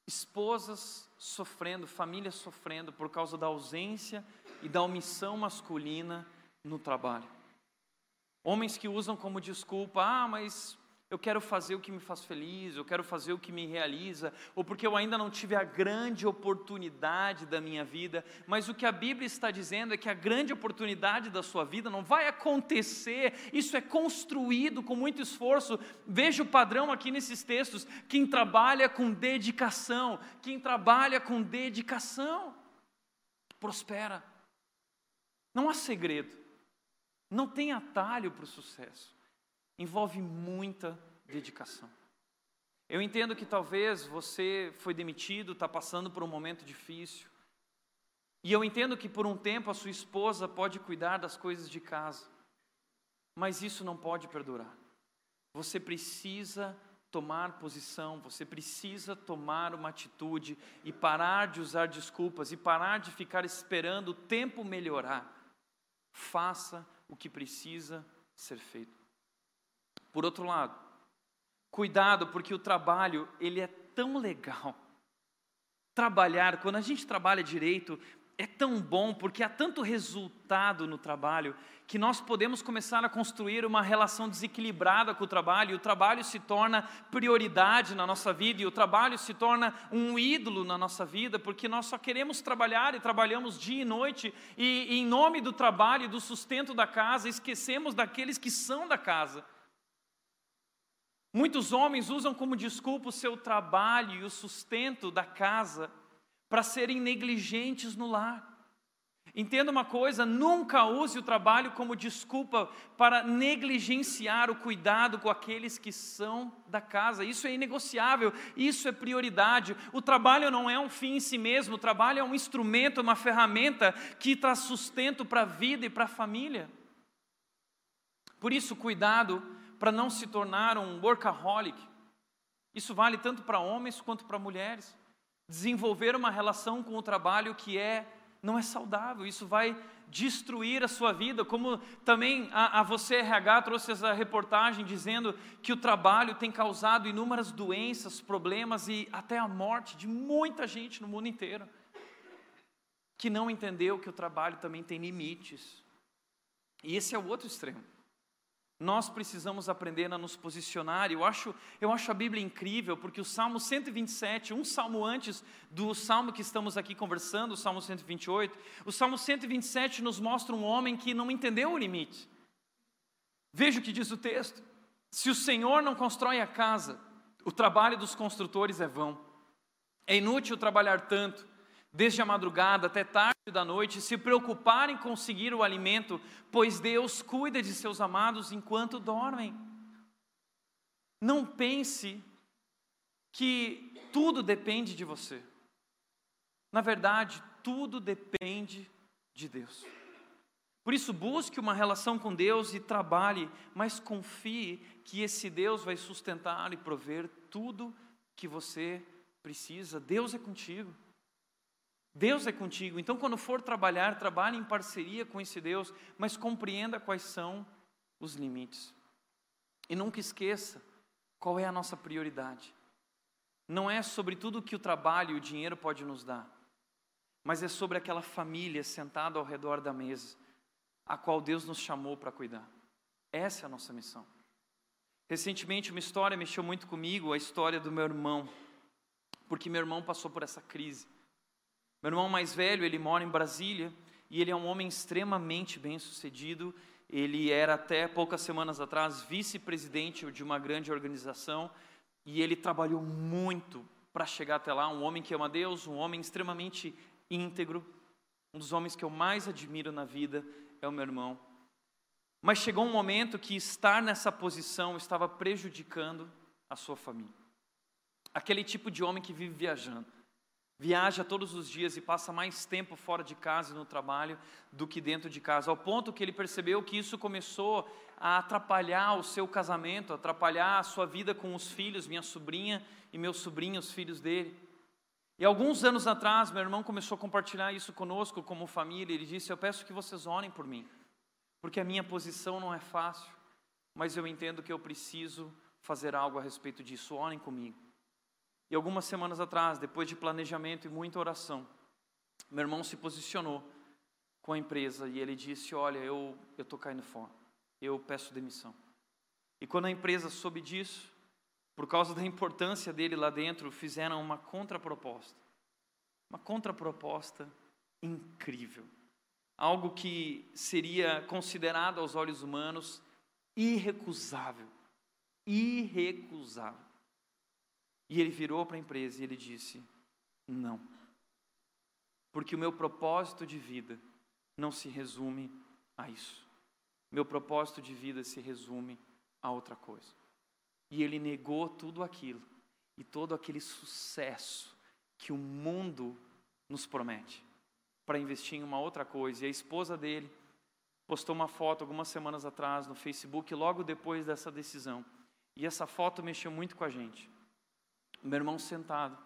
Esposas sofrendo, famílias sofrendo por causa da ausência e da omissão masculina no trabalho. Homens que usam como desculpa, ah, mas eu quero fazer o que me faz feliz, eu quero fazer o que me realiza, ou porque eu ainda não tive a grande oportunidade da minha vida, mas o que a Bíblia está dizendo é que a grande oportunidade da sua vida não vai acontecer, isso é construído com muito esforço. Veja o padrão aqui nesses textos: quem trabalha com dedicação, quem trabalha com dedicação, prospera. Não há segredo, não tem atalho para o sucesso envolve muita dedicação. Eu entendo que talvez você foi demitido, está passando por um momento difícil. E eu entendo que por um tempo a sua esposa pode cuidar das coisas de casa. Mas isso não pode perdurar. Você precisa tomar posição, você precisa tomar uma atitude e parar de usar desculpas e parar de ficar esperando o tempo melhorar. Faça o que precisa ser feito. Por outro lado, cuidado porque o trabalho ele é tão legal, trabalhar, quando a gente trabalha direito, é tão bom porque há tanto resultado no trabalho que nós podemos começar a construir uma relação desequilibrada com o trabalho, e o trabalho se torna prioridade na nossa vida, e o trabalho se torna um ídolo na nossa vida, porque nós só queremos trabalhar e trabalhamos dia e noite, e, e em nome do trabalho e do sustento da casa, esquecemos daqueles que são da casa. Muitos homens usam como desculpa o seu trabalho e o sustento da casa para serem negligentes no lar. Entenda uma coisa: nunca use o trabalho como desculpa para negligenciar o cuidado com aqueles que são da casa. Isso é inegociável, isso é prioridade. O trabalho não é um fim em si mesmo, o trabalho é um instrumento, uma ferramenta que traz sustento para a vida e para a família. Por isso, cuidado para não se tornar um workaholic. Isso vale tanto para homens quanto para mulheres. Desenvolver uma relação com o trabalho que é não é saudável, isso vai destruir a sua vida, como também a, a você RH trouxe essa reportagem dizendo que o trabalho tem causado inúmeras doenças, problemas e até a morte de muita gente no mundo inteiro, que não entendeu que o trabalho também tem limites. E esse é o outro extremo. Nós precisamos aprender a nos posicionar. Eu acho, eu acho a Bíblia incrível, porque o Salmo 127, um salmo antes do salmo que estamos aqui conversando, o Salmo 128, o Salmo 127 nos mostra um homem que não entendeu o limite. Veja o que diz o texto: Se o Senhor não constrói a casa, o trabalho dos construtores é vão. É inútil trabalhar tanto desde a madrugada até tarde da noite, se preocupar em conseguir o alimento, pois Deus cuida de seus amados enquanto dormem. Não pense que tudo depende de você. Na verdade, tudo depende de Deus. Por isso, busque uma relação com Deus e trabalhe, mas confie que esse Deus vai sustentar e prover tudo que você precisa. Deus é contigo. Deus é contigo. Então, quando for trabalhar, trabalhe em parceria com esse Deus, mas compreenda quais são os limites. E nunca esqueça qual é a nossa prioridade. Não é sobre tudo que o trabalho e o dinheiro pode nos dar, mas é sobre aquela família sentada ao redor da mesa, a qual Deus nos chamou para cuidar. Essa é a nossa missão. Recentemente, uma história mexeu muito comigo, a história do meu irmão, porque meu irmão passou por essa crise. Meu irmão mais velho, ele mora em Brasília e ele é um homem extremamente bem-sucedido. Ele era até poucas semanas atrás vice-presidente de uma grande organização e ele trabalhou muito para chegar até lá. Um homem que ama Deus, um homem extremamente íntegro, um dos homens que eu mais admiro na vida é o meu irmão. Mas chegou um momento que estar nessa posição estava prejudicando a sua família. Aquele tipo de homem que vive viajando viaja todos os dias e passa mais tempo fora de casa e no trabalho do que dentro de casa, ao ponto que ele percebeu que isso começou a atrapalhar o seu casamento, atrapalhar a sua vida com os filhos, minha sobrinha e meus sobrinhos, os filhos dele. E alguns anos atrás, meu irmão começou a compartilhar isso conosco como família. Ele disse: Eu peço que vocês orem por mim, porque a minha posição não é fácil, mas eu entendo que eu preciso fazer algo a respeito disso. Orem comigo. E algumas semanas atrás, depois de planejamento e muita oração, meu irmão se posicionou com a empresa e ele disse: Olha, eu estou caindo fora, eu peço demissão. E quando a empresa soube disso, por causa da importância dele lá dentro, fizeram uma contraproposta. Uma contraproposta incrível. Algo que seria considerado aos olhos humanos irrecusável. Irrecusável. E ele virou para a empresa e ele disse: Não. Porque o meu propósito de vida não se resume a isso. Meu propósito de vida se resume a outra coisa. E ele negou tudo aquilo e todo aquele sucesso que o mundo nos promete para investir em uma outra coisa. E a esposa dele postou uma foto algumas semanas atrás no Facebook, logo depois dessa decisão. E essa foto mexeu muito com a gente meu irmão sentado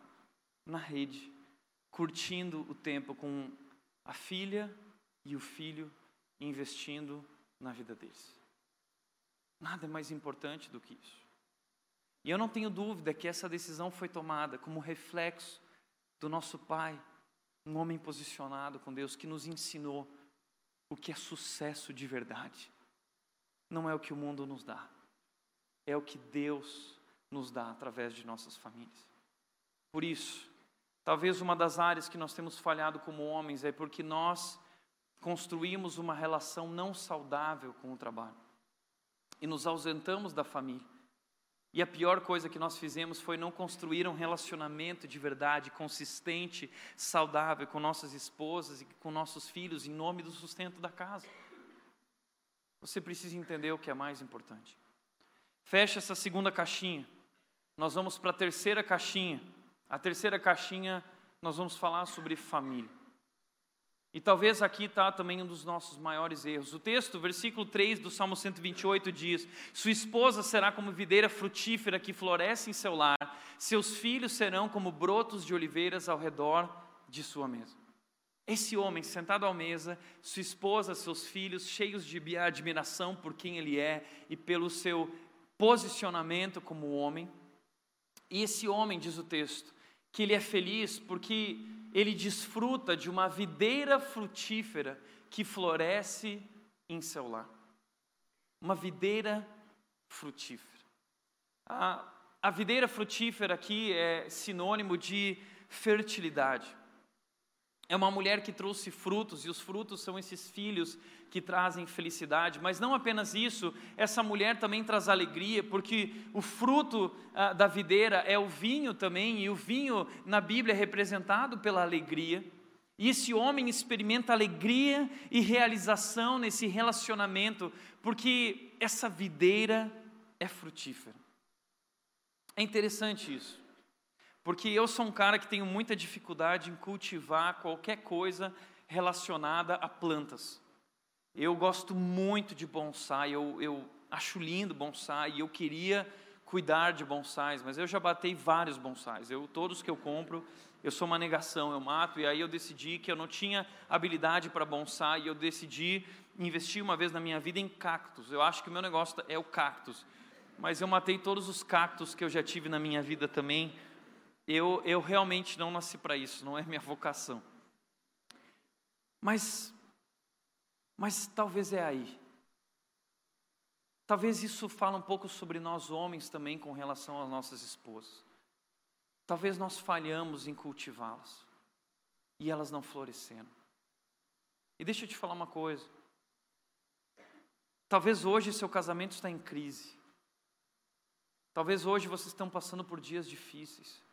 na rede, curtindo o tempo com a filha e o filho, investindo na vida deles. Nada é mais importante do que isso. E eu não tenho dúvida que essa decisão foi tomada como reflexo do nosso pai, um homem posicionado com Deus que nos ensinou o que é sucesso de verdade. Não é o que o mundo nos dá, é o que Deus nos dá através de nossas famílias. Por isso, talvez uma das áreas que nós temos falhado como homens é porque nós construímos uma relação não saudável com o trabalho e nos ausentamos da família. E a pior coisa que nós fizemos foi não construir um relacionamento de verdade, consistente, saudável com nossas esposas e com nossos filhos, em nome do sustento da casa. Você precisa entender o que é mais importante. Fecha essa segunda caixinha. Nós vamos para a terceira caixinha. A terceira caixinha, nós vamos falar sobre família. E talvez aqui está também um dos nossos maiores erros. O texto, versículo 3 do Salmo 128 diz: Sua esposa será como videira frutífera que floresce em seu lar, seus filhos serão como brotos de oliveiras ao redor de sua mesa. Esse homem sentado à mesa, sua esposa, seus filhos, cheios de admiração por quem ele é e pelo seu posicionamento como homem. E esse homem, diz o texto, que ele é feliz porque ele desfruta de uma videira frutífera que floresce em seu lar. Uma videira frutífera. A, a videira frutífera aqui é sinônimo de fertilidade. É uma mulher que trouxe frutos, e os frutos são esses filhos que trazem felicidade. Mas não apenas isso, essa mulher também traz alegria, porque o fruto ah, da videira é o vinho também, e o vinho na Bíblia é representado pela alegria. E esse homem experimenta alegria e realização nesse relacionamento, porque essa videira é frutífera. É interessante isso. Porque eu sou um cara que tenho muita dificuldade em cultivar qualquer coisa relacionada a plantas. Eu gosto muito de bonsai, eu, eu acho lindo bonsai e eu queria cuidar de bonsais, mas eu já batei vários bonsais. Eu, todos que eu compro, eu sou uma negação, eu mato, e aí eu decidi que eu não tinha habilidade para bonsai, e eu decidi investir uma vez na minha vida em cactos. Eu acho que o meu negócio é o cactus. Mas eu matei todos os cactos que eu já tive na minha vida também, eu, eu realmente não nasci para isso, não é minha vocação. Mas, mas talvez é aí. Talvez isso fala um pouco sobre nós homens também com relação às nossas esposas. Talvez nós falhamos em cultivá-las e elas não floresceram. E deixa eu te falar uma coisa. Talvez hoje seu casamento está em crise. Talvez hoje vocês estão passando por dias difíceis.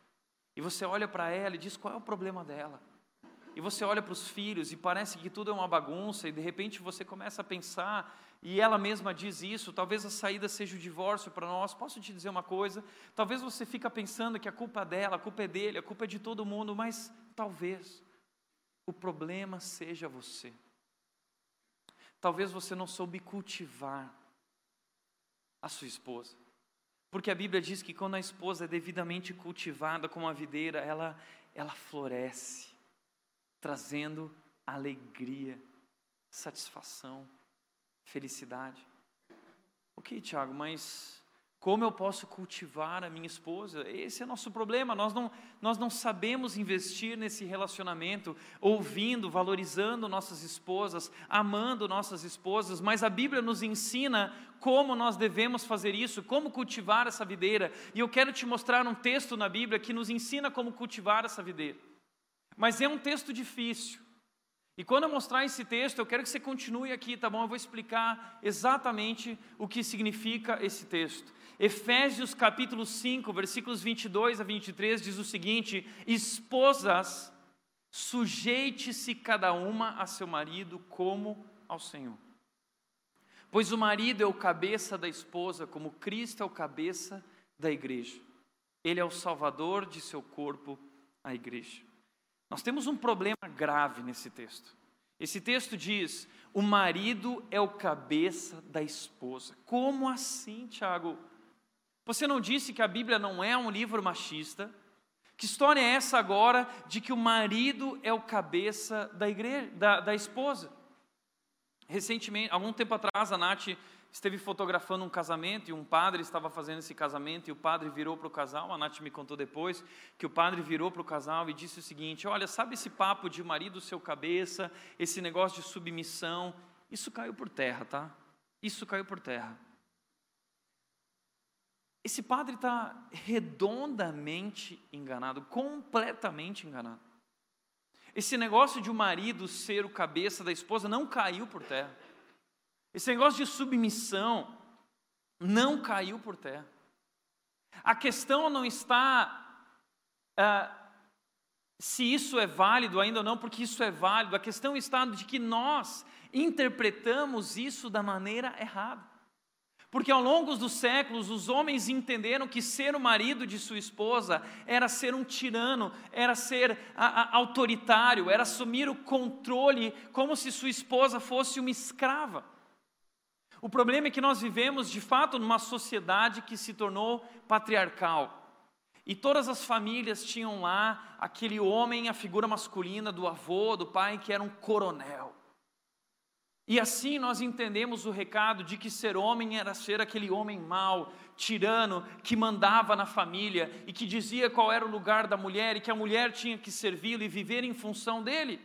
E você olha para ela e diz qual é o problema dela. E você olha para os filhos e parece que tudo é uma bagunça, e de repente você começa a pensar, e ela mesma diz isso, talvez a saída seja o divórcio para nós. Posso te dizer uma coisa? Talvez você fica pensando que a culpa é dela, a culpa é dele, a culpa é de todo mundo, mas talvez o problema seja você. Talvez você não soube cultivar a sua esposa. Porque a Bíblia diz que quando a esposa é devidamente cultivada como a videira, ela, ela floresce, trazendo alegria, satisfação, felicidade. Ok, Tiago, mas como eu posso cultivar a minha esposa? Esse é nosso problema. Nós não, nós não sabemos investir nesse relacionamento, ouvindo, valorizando nossas esposas, amando nossas esposas, mas a Bíblia nos ensina como nós devemos fazer isso, como cultivar essa videira. E eu quero te mostrar um texto na Bíblia que nos ensina como cultivar essa videira. Mas é um texto difícil. E quando eu mostrar esse texto, eu quero que você continue aqui, tá bom? Eu vou explicar exatamente o que significa esse texto. Efésios capítulo 5, versículos 22 a 23 diz o seguinte: Esposas, sujeite-se cada uma a seu marido como ao Senhor. Pois o marido é o cabeça da esposa, como Cristo é o cabeça da igreja. Ele é o salvador de seu corpo, a igreja. Nós temos um problema grave nesse texto. Esse texto diz: o marido é o cabeça da esposa. Como assim, Tiago? Você não disse que a Bíblia não é um livro machista? Que história é essa agora de que o marido é o cabeça da igreja, da, da esposa? Recentemente, algum tempo atrás, a Nath esteve fotografando um casamento e um padre estava fazendo esse casamento e o padre virou para o casal, a Nath me contou depois, que o padre virou para o casal e disse o seguinte, olha, sabe esse papo de marido seu cabeça, esse negócio de submissão, isso caiu por terra, tá? Isso caiu por terra. Esse padre está redondamente enganado, completamente enganado. Esse negócio de o marido ser o cabeça da esposa não caiu por terra. Esse negócio de submissão não caiu por terra. A questão não está ah, se isso é válido ainda ou não, porque isso é válido. A questão está de que nós interpretamos isso da maneira errada. Porque ao longo dos séculos, os homens entenderam que ser o marido de sua esposa era ser um tirano, era ser a, a, autoritário, era assumir o controle como se sua esposa fosse uma escrava. O problema é que nós vivemos, de fato, numa sociedade que se tornou patriarcal. E todas as famílias tinham lá aquele homem, a figura masculina do avô, do pai, que era um coronel. E assim nós entendemos o recado de que ser homem era ser aquele homem mau, tirano, que mandava na família e que dizia qual era o lugar da mulher e que a mulher tinha que servi-lo e viver em função dele.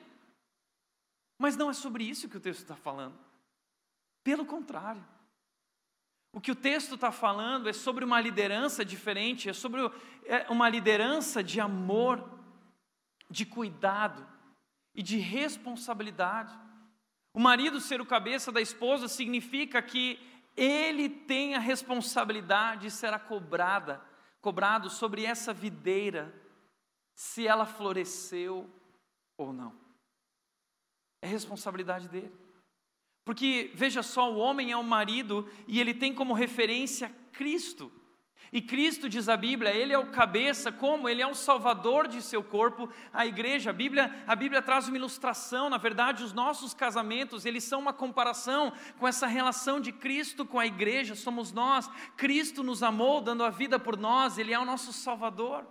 Mas não é sobre isso que o texto está falando. Pelo contrário. O que o texto está falando é sobre uma liderança diferente, é sobre é uma liderança de amor, de cuidado e de responsabilidade. O marido ser o cabeça da esposa significa que ele tem a responsabilidade de será cobrada, cobrado sobre essa videira, se ela floresceu ou não. É responsabilidade dele. Porque, veja só, o homem é o marido e ele tem como referência Cristo. E Cristo, diz a Bíblia, Ele é o cabeça, como? Ele é o salvador de seu corpo, a igreja. A Bíblia, a Bíblia traz uma ilustração, na verdade, os nossos casamentos, eles são uma comparação com essa relação de Cristo com a igreja, somos nós. Cristo nos amou, dando a vida por nós, Ele é o nosso salvador.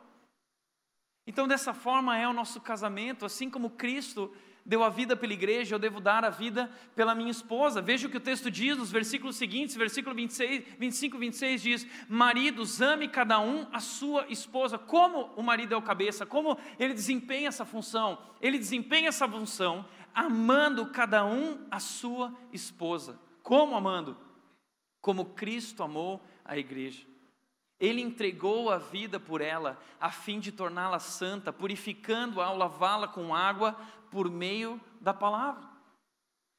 Então, dessa forma é o nosso casamento, assim como Cristo deu a vida pela igreja, eu devo dar a vida pela minha esposa. Veja o que o texto diz nos versículos seguintes, versículo 26, 25 e 26 diz: Maridos, ame cada um a sua esposa. Como o marido é o cabeça, como ele desempenha essa função? Ele desempenha essa função amando cada um a sua esposa. Como amando? Como Cristo amou a igreja. Ele entregou a vida por ela, a fim de torná-la santa, purificando-a ao lavá-la com água por meio da palavra.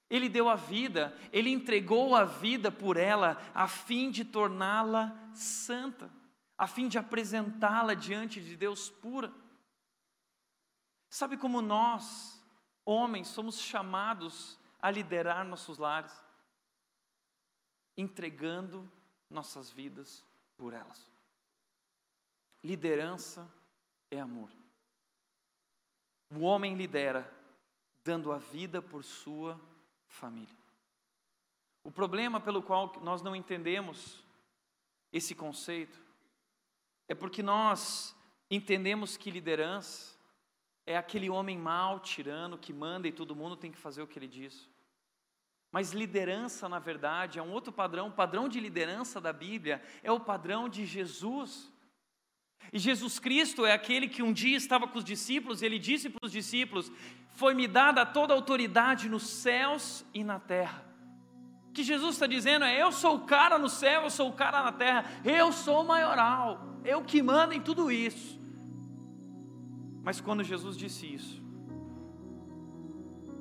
Ele deu a vida, ele entregou a vida por ela, a fim de torná-la santa, a fim de apresentá-la diante de Deus pura. Sabe como nós, homens, somos chamados a liderar nossos lares? Entregando nossas vidas por elas. Liderança é amor. O homem lidera dando a vida por sua família. O problema pelo qual nós não entendemos esse conceito é porque nós entendemos que liderança é aquele homem mau, tirano, que manda e todo mundo tem que fazer o que ele diz. Mas liderança, na verdade, é um outro padrão. O padrão de liderança da Bíblia é o padrão de Jesus. E Jesus Cristo é aquele que um dia estava com os discípulos, e ele disse para os discípulos: Foi-me dada toda a autoridade nos céus e na terra. O que Jesus está dizendo é: Eu sou o cara no céu, eu sou o cara na terra, eu sou o maioral, eu que mando em tudo isso. Mas quando Jesus disse isso,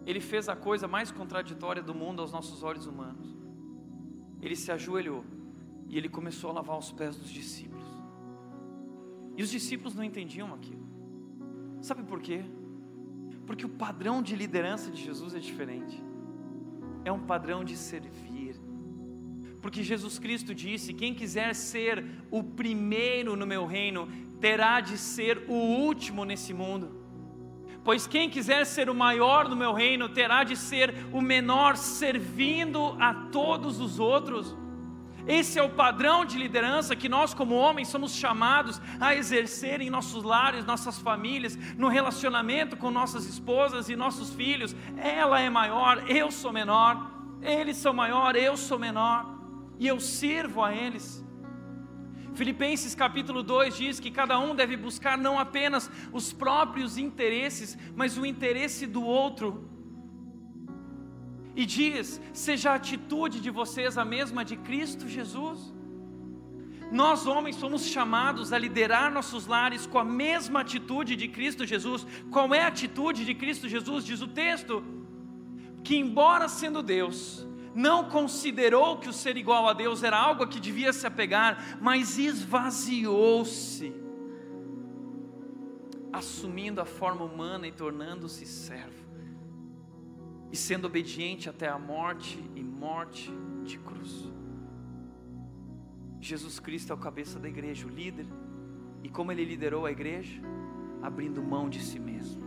ele fez a coisa mais contraditória do mundo aos nossos olhos humanos. Ele se ajoelhou e ele começou a lavar os pés dos discípulos. E os discípulos não entendiam aquilo. Sabe por quê? Porque o padrão de liderança de Jesus é diferente. É um padrão de servir. Porque Jesus Cristo disse: quem quiser ser o primeiro no meu reino, terá de ser o último nesse mundo. Pois quem quiser ser o maior no meu reino, terá de ser o menor, servindo a todos os outros. Esse é o padrão de liderança que nós, como homens, somos chamados a exercer em nossos lares, nossas famílias, no relacionamento com nossas esposas e nossos filhos. Ela é maior, eu sou menor. Eles são maior, eu sou menor. e eu sirvo a eles. Filipenses capítulo 2 diz que cada um deve buscar não apenas os próprios interesses, mas o interesse do outro. E diz: seja a atitude de vocês a mesma de Cristo Jesus. Nós, homens, somos chamados a liderar nossos lares com a mesma atitude de Cristo Jesus. Qual é a atitude de Cristo Jesus? Diz o texto: que, embora sendo Deus, não considerou que o ser igual a Deus era algo a que devia se apegar, mas esvaziou-se, assumindo a forma humana e tornando-se servo, e sendo obediente até a morte e morte de cruz. Jesus Cristo é o cabeça da igreja, o líder. E como ele liderou a igreja? Abrindo mão de si mesmo,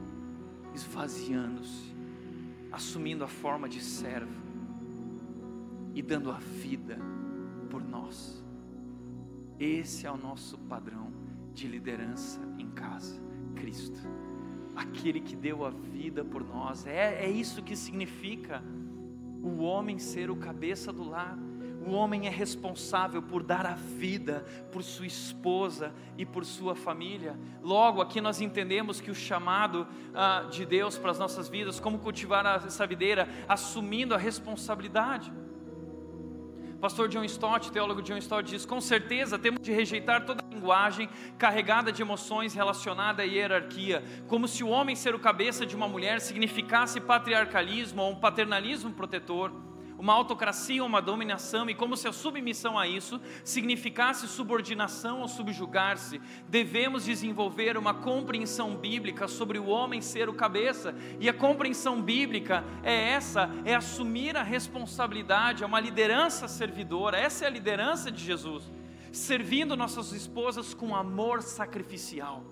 esvaziando-se, assumindo a forma de servo e dando a vida por nós. Esse é o nosso padrão de liderança em casa, Cristo. Aquele que deu a vida por nós. É, é isso que significa o homem ser o cabeça do lar o homem é responsável por dar a vida por sua esposa e por sua família. Logo, aqui nós entendemos que o chamado ah, de Deus para as nossas vidas, como cultivar essa videira, assumindo a responsabilidade. Pastor John Stott, teólogo John Stott, diz: com certeza temos de rejeitar toda linguagem carregada de emoções relacionada à hierarquia, como se o homem ser o cabeça de uma mulher significasse patriarcalismo ou um paternalismo protetor uma autocracia, uma dominação, e como se a submissão a isso significasse subordinação ou subjugar-se, devemos desenvolver uma compreensão bíblica sobre o homem ser o cabeça, e a compreensão bíblica é essa: é assumir a responsabilidade, é uma liderança servidora, essa é a liderança de Jesus, servindo nossas esposas com amor sacrificial.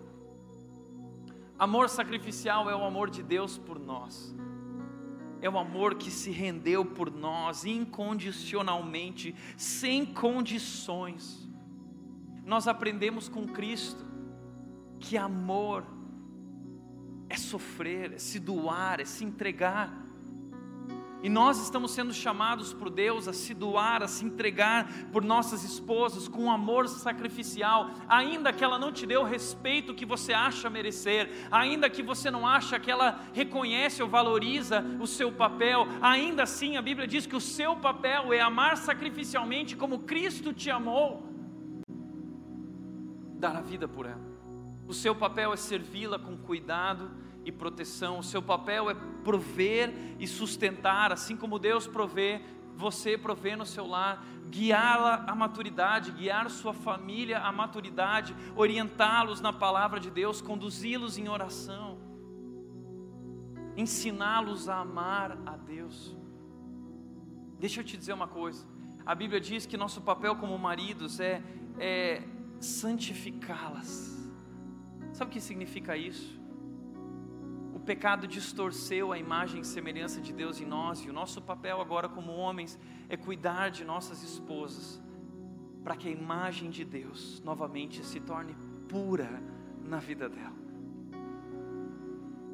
Amor sacrificial é o amor de Deus por nós é o amor que se rendeu por nós incondicionalmente, sem condições. Nós aprendemos com Cristo que amor é sofrer, é se doar, é se entregar. E nós estamos sendo chamados por Deus a se doar, a se entregar por nossas esposas com um amor sacrificial, ainda que ela não te dê o respeito que você acha merecer, ainda que você não acha que ela reconhece ou valoriza o seu papel, ainda assim a Bíblia diz que o seu papel é amar sacrificialmente como Cristo te amou, dar a vida por ela. O seu papel é servi-la com cuidado e proteção. O seu papel é prover e sustentar, assim como Deus provê, você provê no seu lar, guiá-la à maturidade, guiar sua família à maturidade, orientá-los na palavra de Deus, conduzi-los em oração, ensiná-los a amar a Deus. Deixa eu te dizer uma coisa. A Bíblia diz que nosso papel como maridos é, é santificá-las. Sabe o que significa isso? Pecado distorceu a imagem e semelhança de Deus em nós, e o nosso papel agora, como homens, é cuidar de nossas esposas, para que a imagem de Deus novamente se torne pura na vida dela.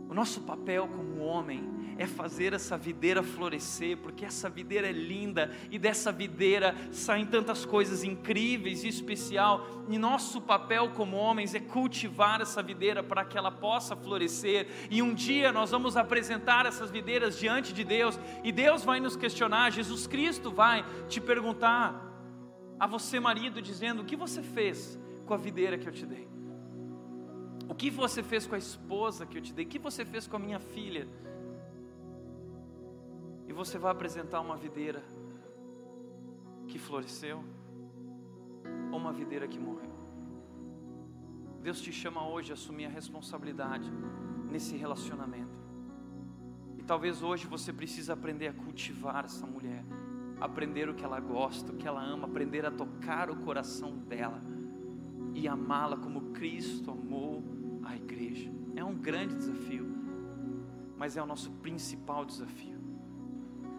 O nosso papel como homem é fazer essa videira florescer, porque essa videira é linda e dessa videira saem tantas coisas incríveis e especial. E nosso papel como homens é cultivar essa videira para que ela possa florescer. E um dia nós vamos apresentar essas videiras diante de Deus e Deus vai nos questionar, Jesus Cristo vai te perguntar a você marido dizendo: "O que você fez com a videira que eu te dei?" O que você fez com a esposa que eu te dei? O que você fez com a minha filha? E você vai apresentar uma videira que floresceu ou uma videira que morreu. Deus te chama hoje a assumir a responsabilidade nesse relacionamento. E talvez hoje você precise aprender a cultivar essa mulher, aprender o que ela gosta, o que ela ama, aprender a tocar o coração dela e amá-la como Cristo amou a igreja. É um grande desafio, mas é o nosso principal desafio.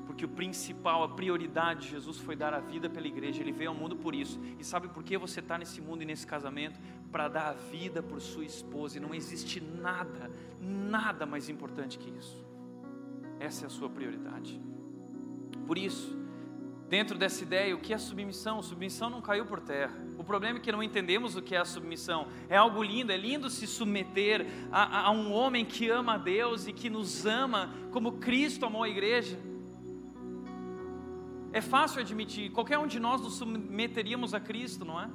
Porque o principal, a prioridade de Jesus foi dar a vida pela igreja. Ele veio ao mundo por isso. E sabe por que você está nesse mundo e nesse casamento? Para dar a vida por sua esposa. E não existe nada, nada mais importante que isso. Essa é a sua prioridade. Por isso, dentro dessa ideia, o que é submissão? Submissão não caiu por terra. O problema é que não entendemos o que é a submissão. É algo lindo, é lindo se submeter a, a um homem que ama a Deus e que nos ama como Cristo amou a igreja. É fácil admitir, qualquer um de nós nos submeteríamos a Cristo, não é?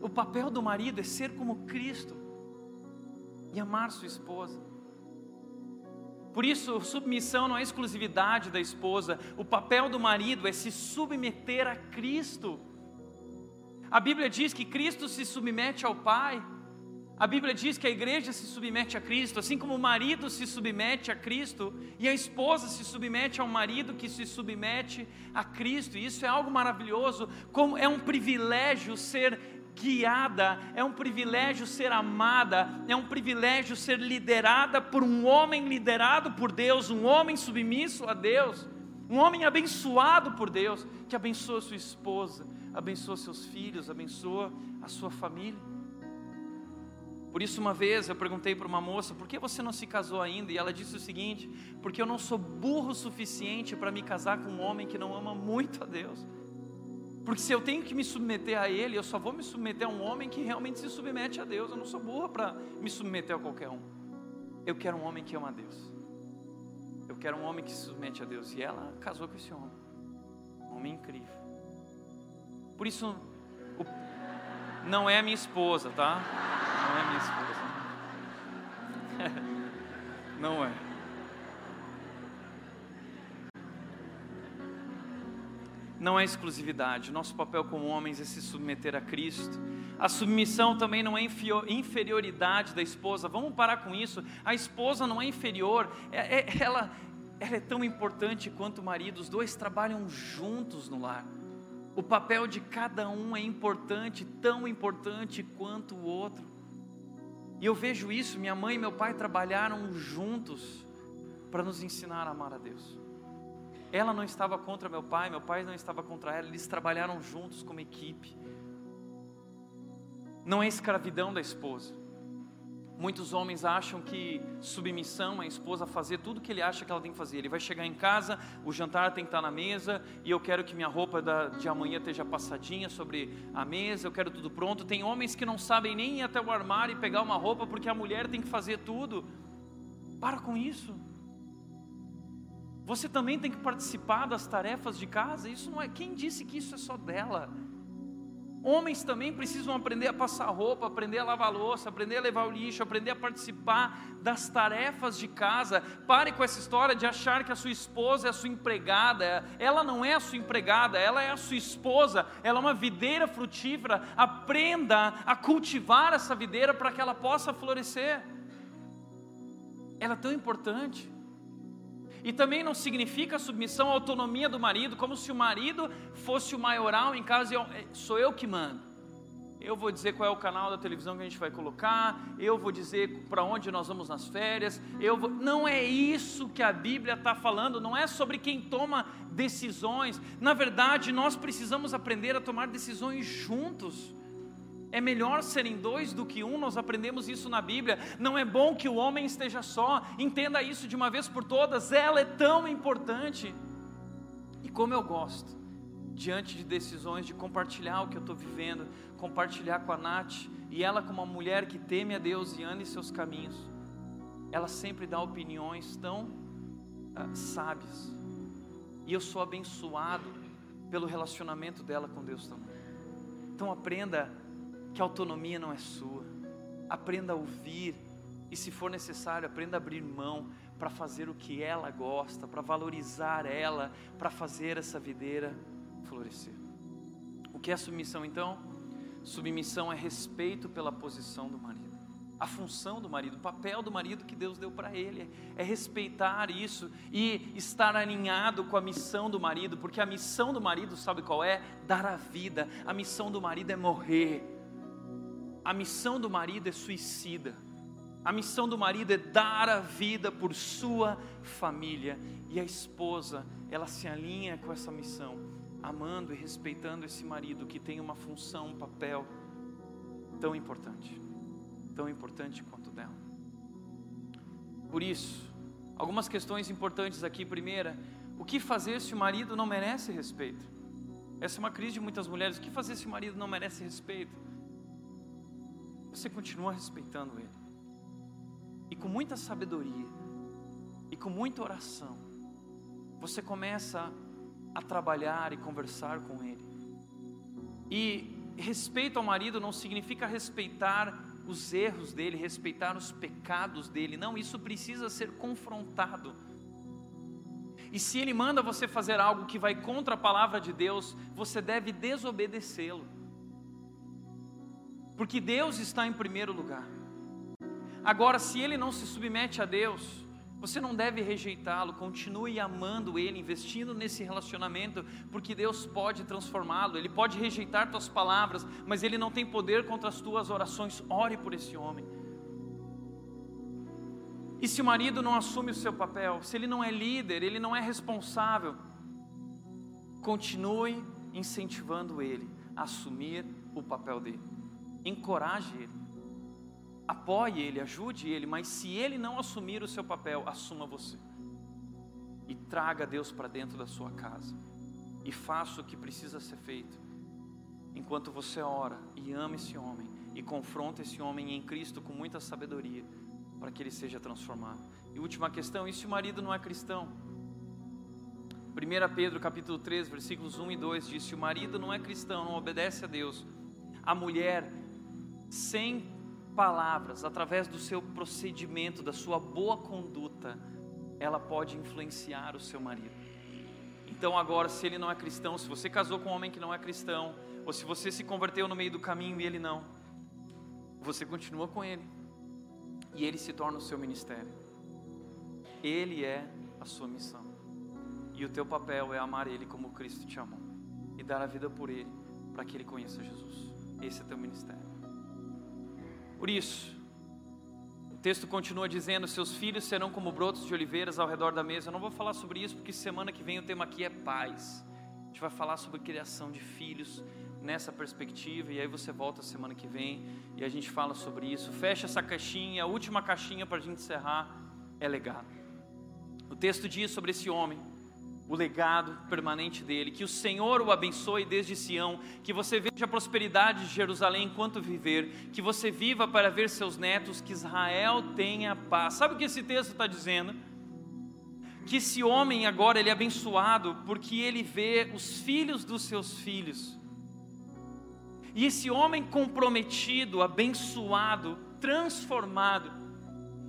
O papel do marido é ser como Cristo e amar sua esposa. Por isso, submissão não é exclusividade da esposa, o papel do marido é se submeter a Cristo. A Bíblia diz que Cristo se submete ao Pai. A Bíblia diz que a igreja se submete a Cristo, assim como o marido se submete a Cristo e a esposa se submete ao marido que se submete a Cristo. E isso é algo maravilhoso, como é um privilégio ser guiada, é um privilégio ser amada, é um privilégio ser liderada por um homem liderado por Deus, um homem submisso a Deus, um homem abençoado por Deus, que abençoa sua esposa, abençoa seus filhos, abençoa a sua família. Por isso, uma vez eu perguntei para uma moça: por que você não se casou ainda? E ela disse o seguinte: porque eu não sou burro o suficiente para me casar com um homem que não ama muito a Deus. Porque se eu tenho que me submeter a Ele, eu só vou me submeter a um homem que realmente se submete a Deus. Eu não sou burra para me submeter a qualquer um. Eu quero um homem que ama a Deus. Eu quero um homem que se submete a Deus. E ela casou com esse homem. Um homem incrível. Por isso, o... não é a minha esposa, tá? Não é minha esposa. não é. Não é exclusividade. Nosso papel como homens é se submeter a Cristo. A submissão também não é inferioridade da esposa. Vamos parar com isso. A esposa não é inferior. É, é, ela, ela é tão importante quanto o marido. Os dois trabalham juntos no lar. O papel de cada um é importante, tão importante quanto o outro. E eu vejo isso. Minha mãe e meu pai trabalharam juntos para nos ensinar a amar a Deus. Ela não estava contra meu pai, meu pai não estava contra ela, eles trabalharam juntos como equipe. Não é escravidão da esposa. Muitos homens acham que submissão a esposa fazer tudo que ele acha que ela tem que fazer. Ele vai chegar em casa, o jantar tem que estar na mesa, e eu quero que minha roupa de amanhã esteja passadinha sobre a mesa, eu quero tudo pronto. Tem homens que não sabem nem ir até o armário e pegar uma roupa porque a mulher tem que fazer tudo. Para com isso. Você também tem que participar das tarefas de casa. Isso não é. Quem disse que isso é só dela? Homens também precisam aprender a passar roupa, aprender a lavar louça, aprender a levar o lixo, aprender a participar das tarefas de casa. Pare com essa história de achar que a sua esposa é a sua empregada. Ela não é a sua empregada, ela é a sua esposa. Ela é uma videira frutífera. Aprenda a cultivar essa videira para que ela possa florescer. Ela é tão importante. E também não significa submissão à autonomia do marido, como se o marido fosse o maioral em casa e é, sou eu que mando. Eu vou dizer qual é o canal da televisão que a gente vai colocar, eu vou dizer para onde nós vamos nas férias, eu vou... não é isso que a Bíblia está falando, não é sobre quem toma decisões. Na verdade, nós precisamos aprender a tomar decisões juntos. É melhor serem dois do que um, nós aprendemos isso na Bíblia. Não é bom que o homem esteja só, entenda isso de uma vez por todas, ela é tão importante. E como eu gosto, diante de decisões, de compartilhar o que eu estou vivendo, compartilhar com a Nath, e ela, como uma mulher que teme a Deus e anda em seus caminhos, ela sempre dá opiniões tão uh, sábias, e eu sou abençoado pelo relacionamento dela com Deus também. Então aprenda que a autonomia não é sua. Aprenda a ouvir e, se for necessário, aprenda a abrir mão para fazer o que ela gosta, para valorizar ela, para fazer essa videira florescer. O que é submissão então? Submissão é respeito pela posição do marido. A função do marido, o papel do marido que Deus deu para ele, é respeitar isso e estar alinhado com a missão do marido, porque a missão do marido, sabe qual é? Dar a vida, a missão do marido é morrer, a missão do marido é suicida. A missão do marido é dar a vida por sua família. E a esposa, ela se alinha com essa missão, amando e respeitando esse marido que tem uma função, um papel tão importante, tão importante quanto dela. Por isso, algumas questões importantes aqui. Primeira, o que fazer se o marido não merece respeito? Essa é uma crise de muitas mulheres. O que fazer se o marido não merece respeito? Você continua respeitando ele. E com muita sabedoria, e com muita oração, você começa a trabalhar e conversar com ele. E respeito ao marido não significa respeitar os erros dele, respeitar os pecados dele. Não, isso precisa ser confrontado. E se ele manda você fazer algo que vai contra a palavra de Deus, você deve desobedecê-lo. Porque Deus está em primeiro lugar. Agora, se ele não se submete a Deus, você não deve rejeitá-lo, continue amando ele, investindo nesse relacionamento, porque Deus pode transformá-lo. Ele pode rejeitar tuas palavras, mas ele não tem poder contra as tuas orações. Ore por esse homem. E se o marido não assume o seu papel, se ele não é líder, ele não é responsável, continue incentivando ele a assumir o papel dele. Encoraje ele. Apoie ele, ajude ele, mas se ele não assumir o seu papel, assuma você. E traga Deus para dentro da sua casa. E faça o que precisa ser feito. Enquanto você ora e ama esse homem e confronta esse homem em Cristo com muita sabedoria, para que ele seja transformado. E última questão, e se o marido não é cristão? 1 Pedro capítulo 3, versículos 1 e 2 diz: se o marido não é cristão, não obedece a Deus, a mulher sem palavras, através do seu procedimento, da sua boa conduta, ela pode influenciar o seu marido. Então, agora, se ele não é cristão, se você casou com um homem que não é cristão, ou se você se converteu no meio do caminho e ele não, você continua com ele, e ele se torna o seu ministério. Ele é a sua missão, e o teu papel é amar ele como Cristo te amou, e dar a vida por ele, para que ele conheça Jesus. Esse é teu ministério. Por isso, o texto continua dizendo: Seus filhos serão como brotos de oliveiras ao redor da mesa. Eu não vou falar sobre isso porque semana que vem o tema aqui é paz. A gente vai falar sobre criação de filhos nessa perspectiva e aí você volta semana que vem e a gente fala sobre isso. Fecha essa caixinha, a última caixinha para a gente encerrar é legado. O texto diz sobre esse homem o legado permanente dele. Que o Senhor o abençoe desde Sião, que você veja a prosperidade de Jerusalém enquanto viver, que você viva para ver seus netos, que Israel tenha paz. Sabe o que esse texto está dizendo? Que esse homem agora ele é abençoado porque ele vê os filhos dos seus filhos. E esse homem comprometido, abençoado, transformado,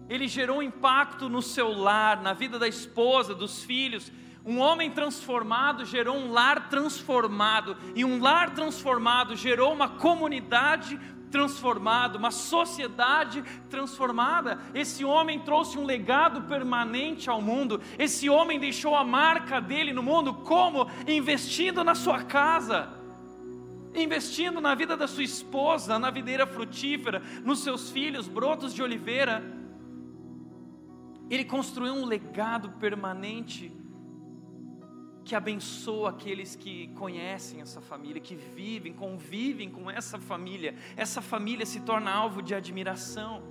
ele gerou impacto no seu lar, na vida da esposa, dos filhos, um homem transformado gerou um lar transformado, e um lar transformado gerou uma comunidade transformada, uma sociedade transformada. Esse homem trouxe um legado permanente ao mundo. Esse homem deixou a marca dele no mundo como investindo na sua casa, investindo na vida da sua esposa, na videira frutífera, nos seus filhos, brotos de oliveira. Ele construiu um legado permanente que abençoa aqueles que conhecem essa família, que vivem, convivem com essa família. Essa família se torna alvo de admiração.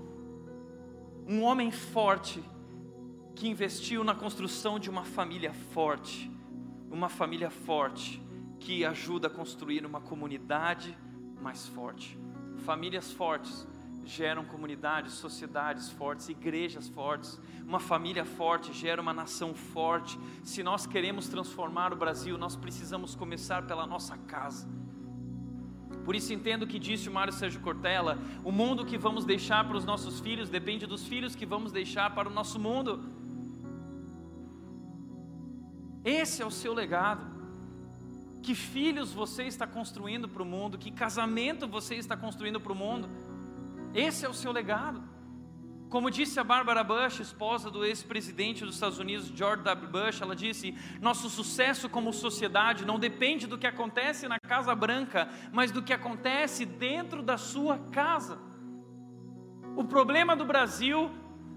Um homem forte que investiu na construção de uma família forte, uma família forte que ajuda a construir uma comunidade mais forte. Famílias fortes geram comunidades, sociedades fortes, igrejas fortes. Uma família forte gera uma nação forte. Se nós queremos transformar o Brasil, nós precisamos começar pela nossa casa. Por isso entendo o que disse o Mário Sérgio Cortella: o mundo que vamos deixar para os nossos filhos depende dos filhos que vamos deixar para o nosso mundo. Esse é o seu legado. Que filhos você está construindo para o mundo? Que casamento você está construindo para o mundo? Esse é o seu legado. Como disse a Barbara Bush, esposa do ex-presidente dos Estados Unidos, George W. Bush, ela disse: Nosso sucesso como sociedade não depende do que acontece na Casa Branca, mas do que acontece dentro da sua casa. O problema do Brasil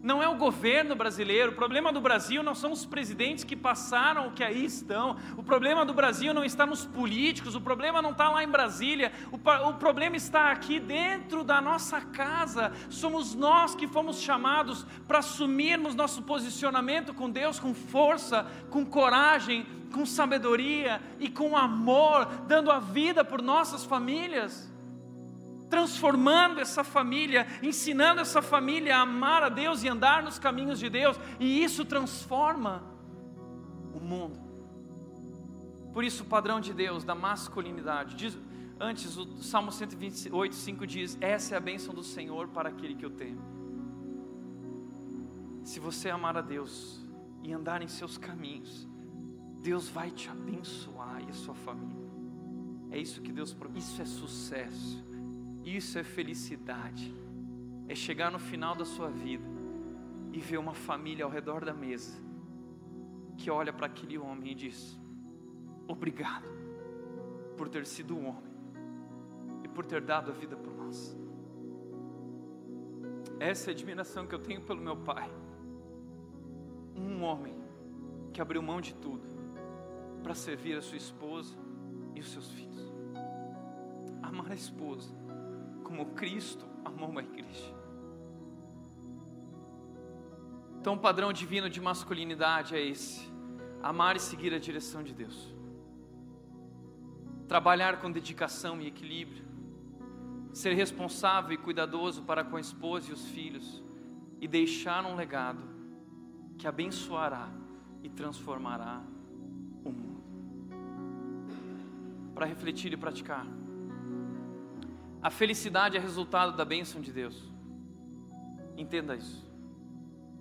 não é o governo brasileiro, o problema do Brasil não são os presidentes que passaram que aí estão, o problema do Brasil não está nos políticos, o problema não está lá em Brasília, o, o problema está aqui dentro da nossa casa, somos nós que fomos chamados para assumirmos nosso posicionamento com Deus com força, com coragem, com sabedoria e com amor, dando a vida por nossas famílias transformando essa família, ensinando essa família a amar a Deus e andar nos caminhos de Deus, e isso transforma o mundo. Por isso, o padrão de Deus da masculinidade, diz, antes o Salmo 128, 5 diz: Essa é a bênção do Senhor para aquele que o teme. Se você amar a Deus e andar em seus caminhos, Deus vai te abençoar e a sua família. É isso que Deus, isso é sucesso. Isso é felicidade. É chegar no final da sua vida e ver uma família ao redor da mesa que olha para aquele homem e diz: Obrigado por ter sido um homem e por ter dado a vida por nós. Essa é a admiração que eu tenho pelo meu pai. Um homem que abriu mão de tudo para servir a sua esposa e os seus filhos. Amar a esposa como Cristo amou a igreja. Então, o padrão divino de masculinidade é esse: amar e seguir a direção de Deus, trabalhar com dedicação e equilíbrio, ser responsável e cuidadoso para com a esposa e os filhos, e deixar um legado que abençoará e transformará o mundo. Para refletir e praticar. A felicidade é resultado da bênção de Deus. Entenda isso.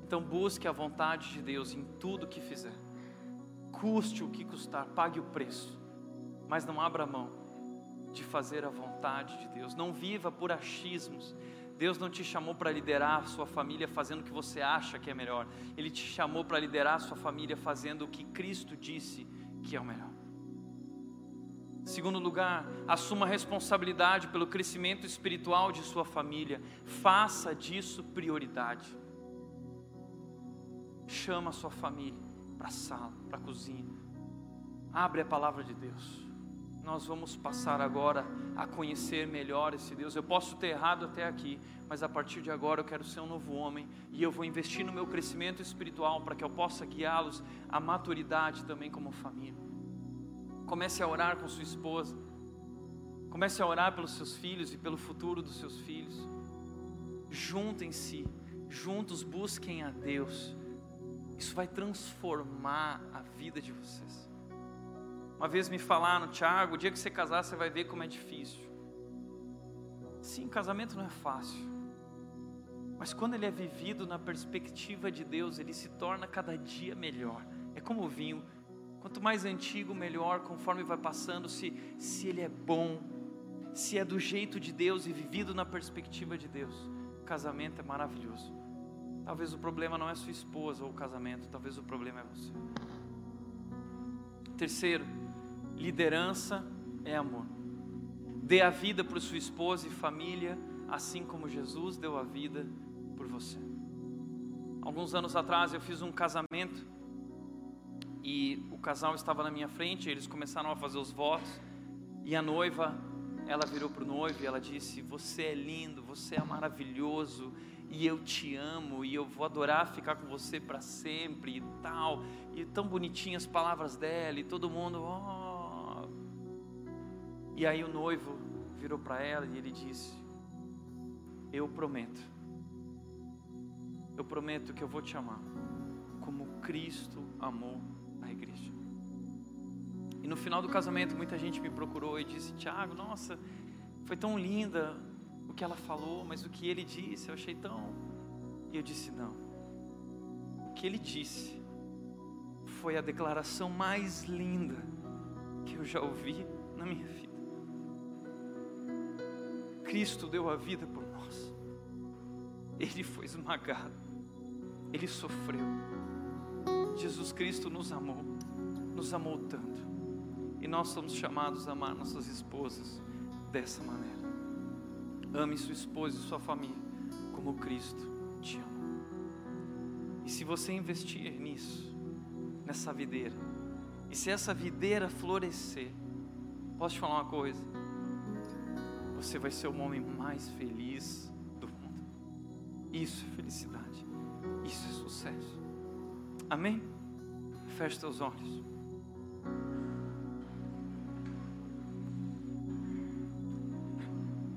Então busque a vontade de Deus em tudo que fizer. Custe o que custar, pague o preço. Mas não abra mão de fazer a vontade de Deus. Não viva por achismos. Deus não te chamou para liderar a sua família fazendo o que você acha que é melhor. Ele te chamou para liderar a sua família fazendo o que Cristo disse que é o melhor. Segundo lugar, assuma responsabilidade pelo crescimento espiritual de sua família. Faça disso prioridade. Chama a sua família para a sala, para a cozinha. Abre a palavra de Deus. Nós vamos passar agora a conhecer melhor esse Deus. Eu posso ter errado até aqui, mas a partir de agora eu quero ser um novo homem e eu vou investir no meu crescimento espiritual para que eu possa guiá-los à maturidade também como família. Comece a orar com sua esposa. Comece a orar pelos seus filhos e pelo futuro dos seus filhos. Juntem-se, juntos busquem a Deus. Isso vai transformar a vida de vocês. Uma vez me falaram, Tiago, o dia que você casar, você vai ver como é difícil. Sim, casamento não é fácil. Mas quando ele é vivido na perspectiva de Deus, ele se torna cada dia melhor. É como o vinho, Quanto mais antigo, melhor, conforme vai passando, se, se ele é bom, se é do jeito de Deus e vivido na perspectiva de Deus. O casamento é maravilhoso. Talvez o problema não é sua esposa ou o casamento, talvez o problema é você. Terceiro, liderança é amor. Dê a vida por sua esposa e família, assim como Jesus deu a vida por você. Alguns anos atrás eu fiz um casamento e casal estava na minha frente, eles começaram a fazer os votos, e a noiva, ela virou para o noivo e ela disse: Você é lindo, você é maravilhoso, e eu te amo, e eu vou adorar ficar com você para sempre e tal. E tão bonitinhas as palavras dela, e todo mundo, oh. E aí o noivo virou para ela e ele disse: Eu prometo, eu prometo que eu vou te amar, como Cristo amou. E no final do casamento, muita gente me procurou e disse: Tiago, nossa, foi tão linda o que ela falou, mas o que ele disse eu achei tão. E eu disse: não. O que ele disse foi a declaração mais linda que eu já ouvi na minha vida. Cristo deu a vida por nós. Ele foi esmagado. Ele sofreu Jesus Cristo nos amou, nos amou tanto. E nós somos chamados a amar nossas esposas dessa maneira. Ame sua esposa e sua família como Cristo te ama. E se você investir nisso, nessa videira, e se essa videira florescer, posso te falar uma coisa? Você vai ser o homem mais feliz do mundo. Isso é felicidade. Isso é sucesso. Amém? Feche teus olhos.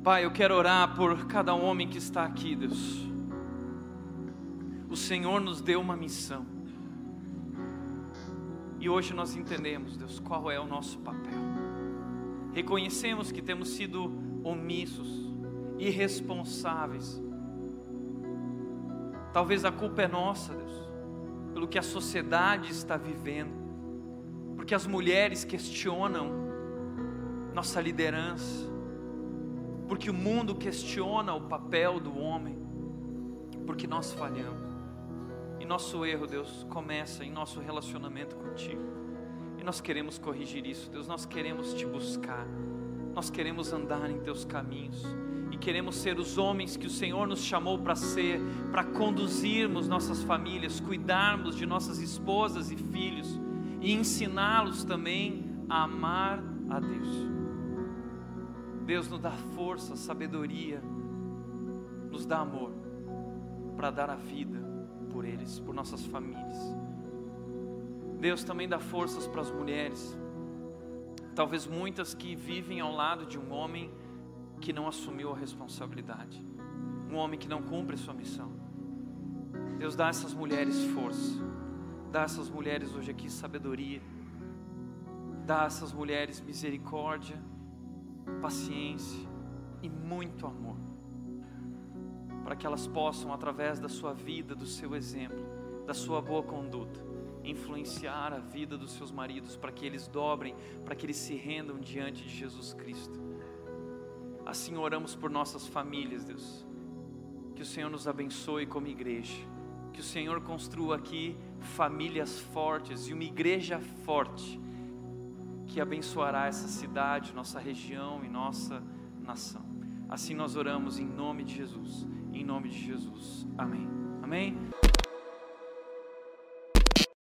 Pai, eu quero orar por cada homem que está aqui, Deus. O Senhor nos deu uma missão. E hoje nós entendemos, Deus, qual é o nosso papel. Reconhecemos que temos sido omissos, irresponsáveis. Talvez a culpa é nossa, Deus, pelo que a sociedade está vivendo, porque as mulheres questionam nossa liderança, porque o mundo questiona o papel do homem, porque nós falhamos. E nosso erro, Deus, começa em nosso relacionamento contigo. E nós queremos corrigir isso, Deus, nós queremos te buscar, nós queremos andar em teus caminhos e queremos ser os homens que o Senhor nos chamou para ser, para conduzirmos nossas famílias, cuidarmos de nossas esposas e filhos e ensiná-los também a amar a Deus. Deus nos dá força, sabedoria, nos dá amor para dar a vida por eles, por nossas famílias. Deus também dá forças para as mulheres, talvez muitas que vivem ao lado de um homem que não assumiu a responsabilidade, um homem que não cumpre sua missão. Deus dá a essas mulheres força, dá a essas mulheres hoje aqui sabedoria, dá a essas mulheres misericórdia, paciência e muito amor, para que elas possam, através da sua vida, do seu exemplo, da sua boa conduta, influenciar a vida dos seus maridos, para que eles dobrem, para que eles se rendam diante de Jesus Cristo. Assim oramos por nossas famílias, Deus. Que o Senhor nos abençoe como igreja. Que o Senhor construa aqui famílias fortes e uma igreja forte que abençoará essa cidade, nossa região e nossa nação. Assim nós oramos em nome de Jesus. Em nome de Jesus. Amém. Amém.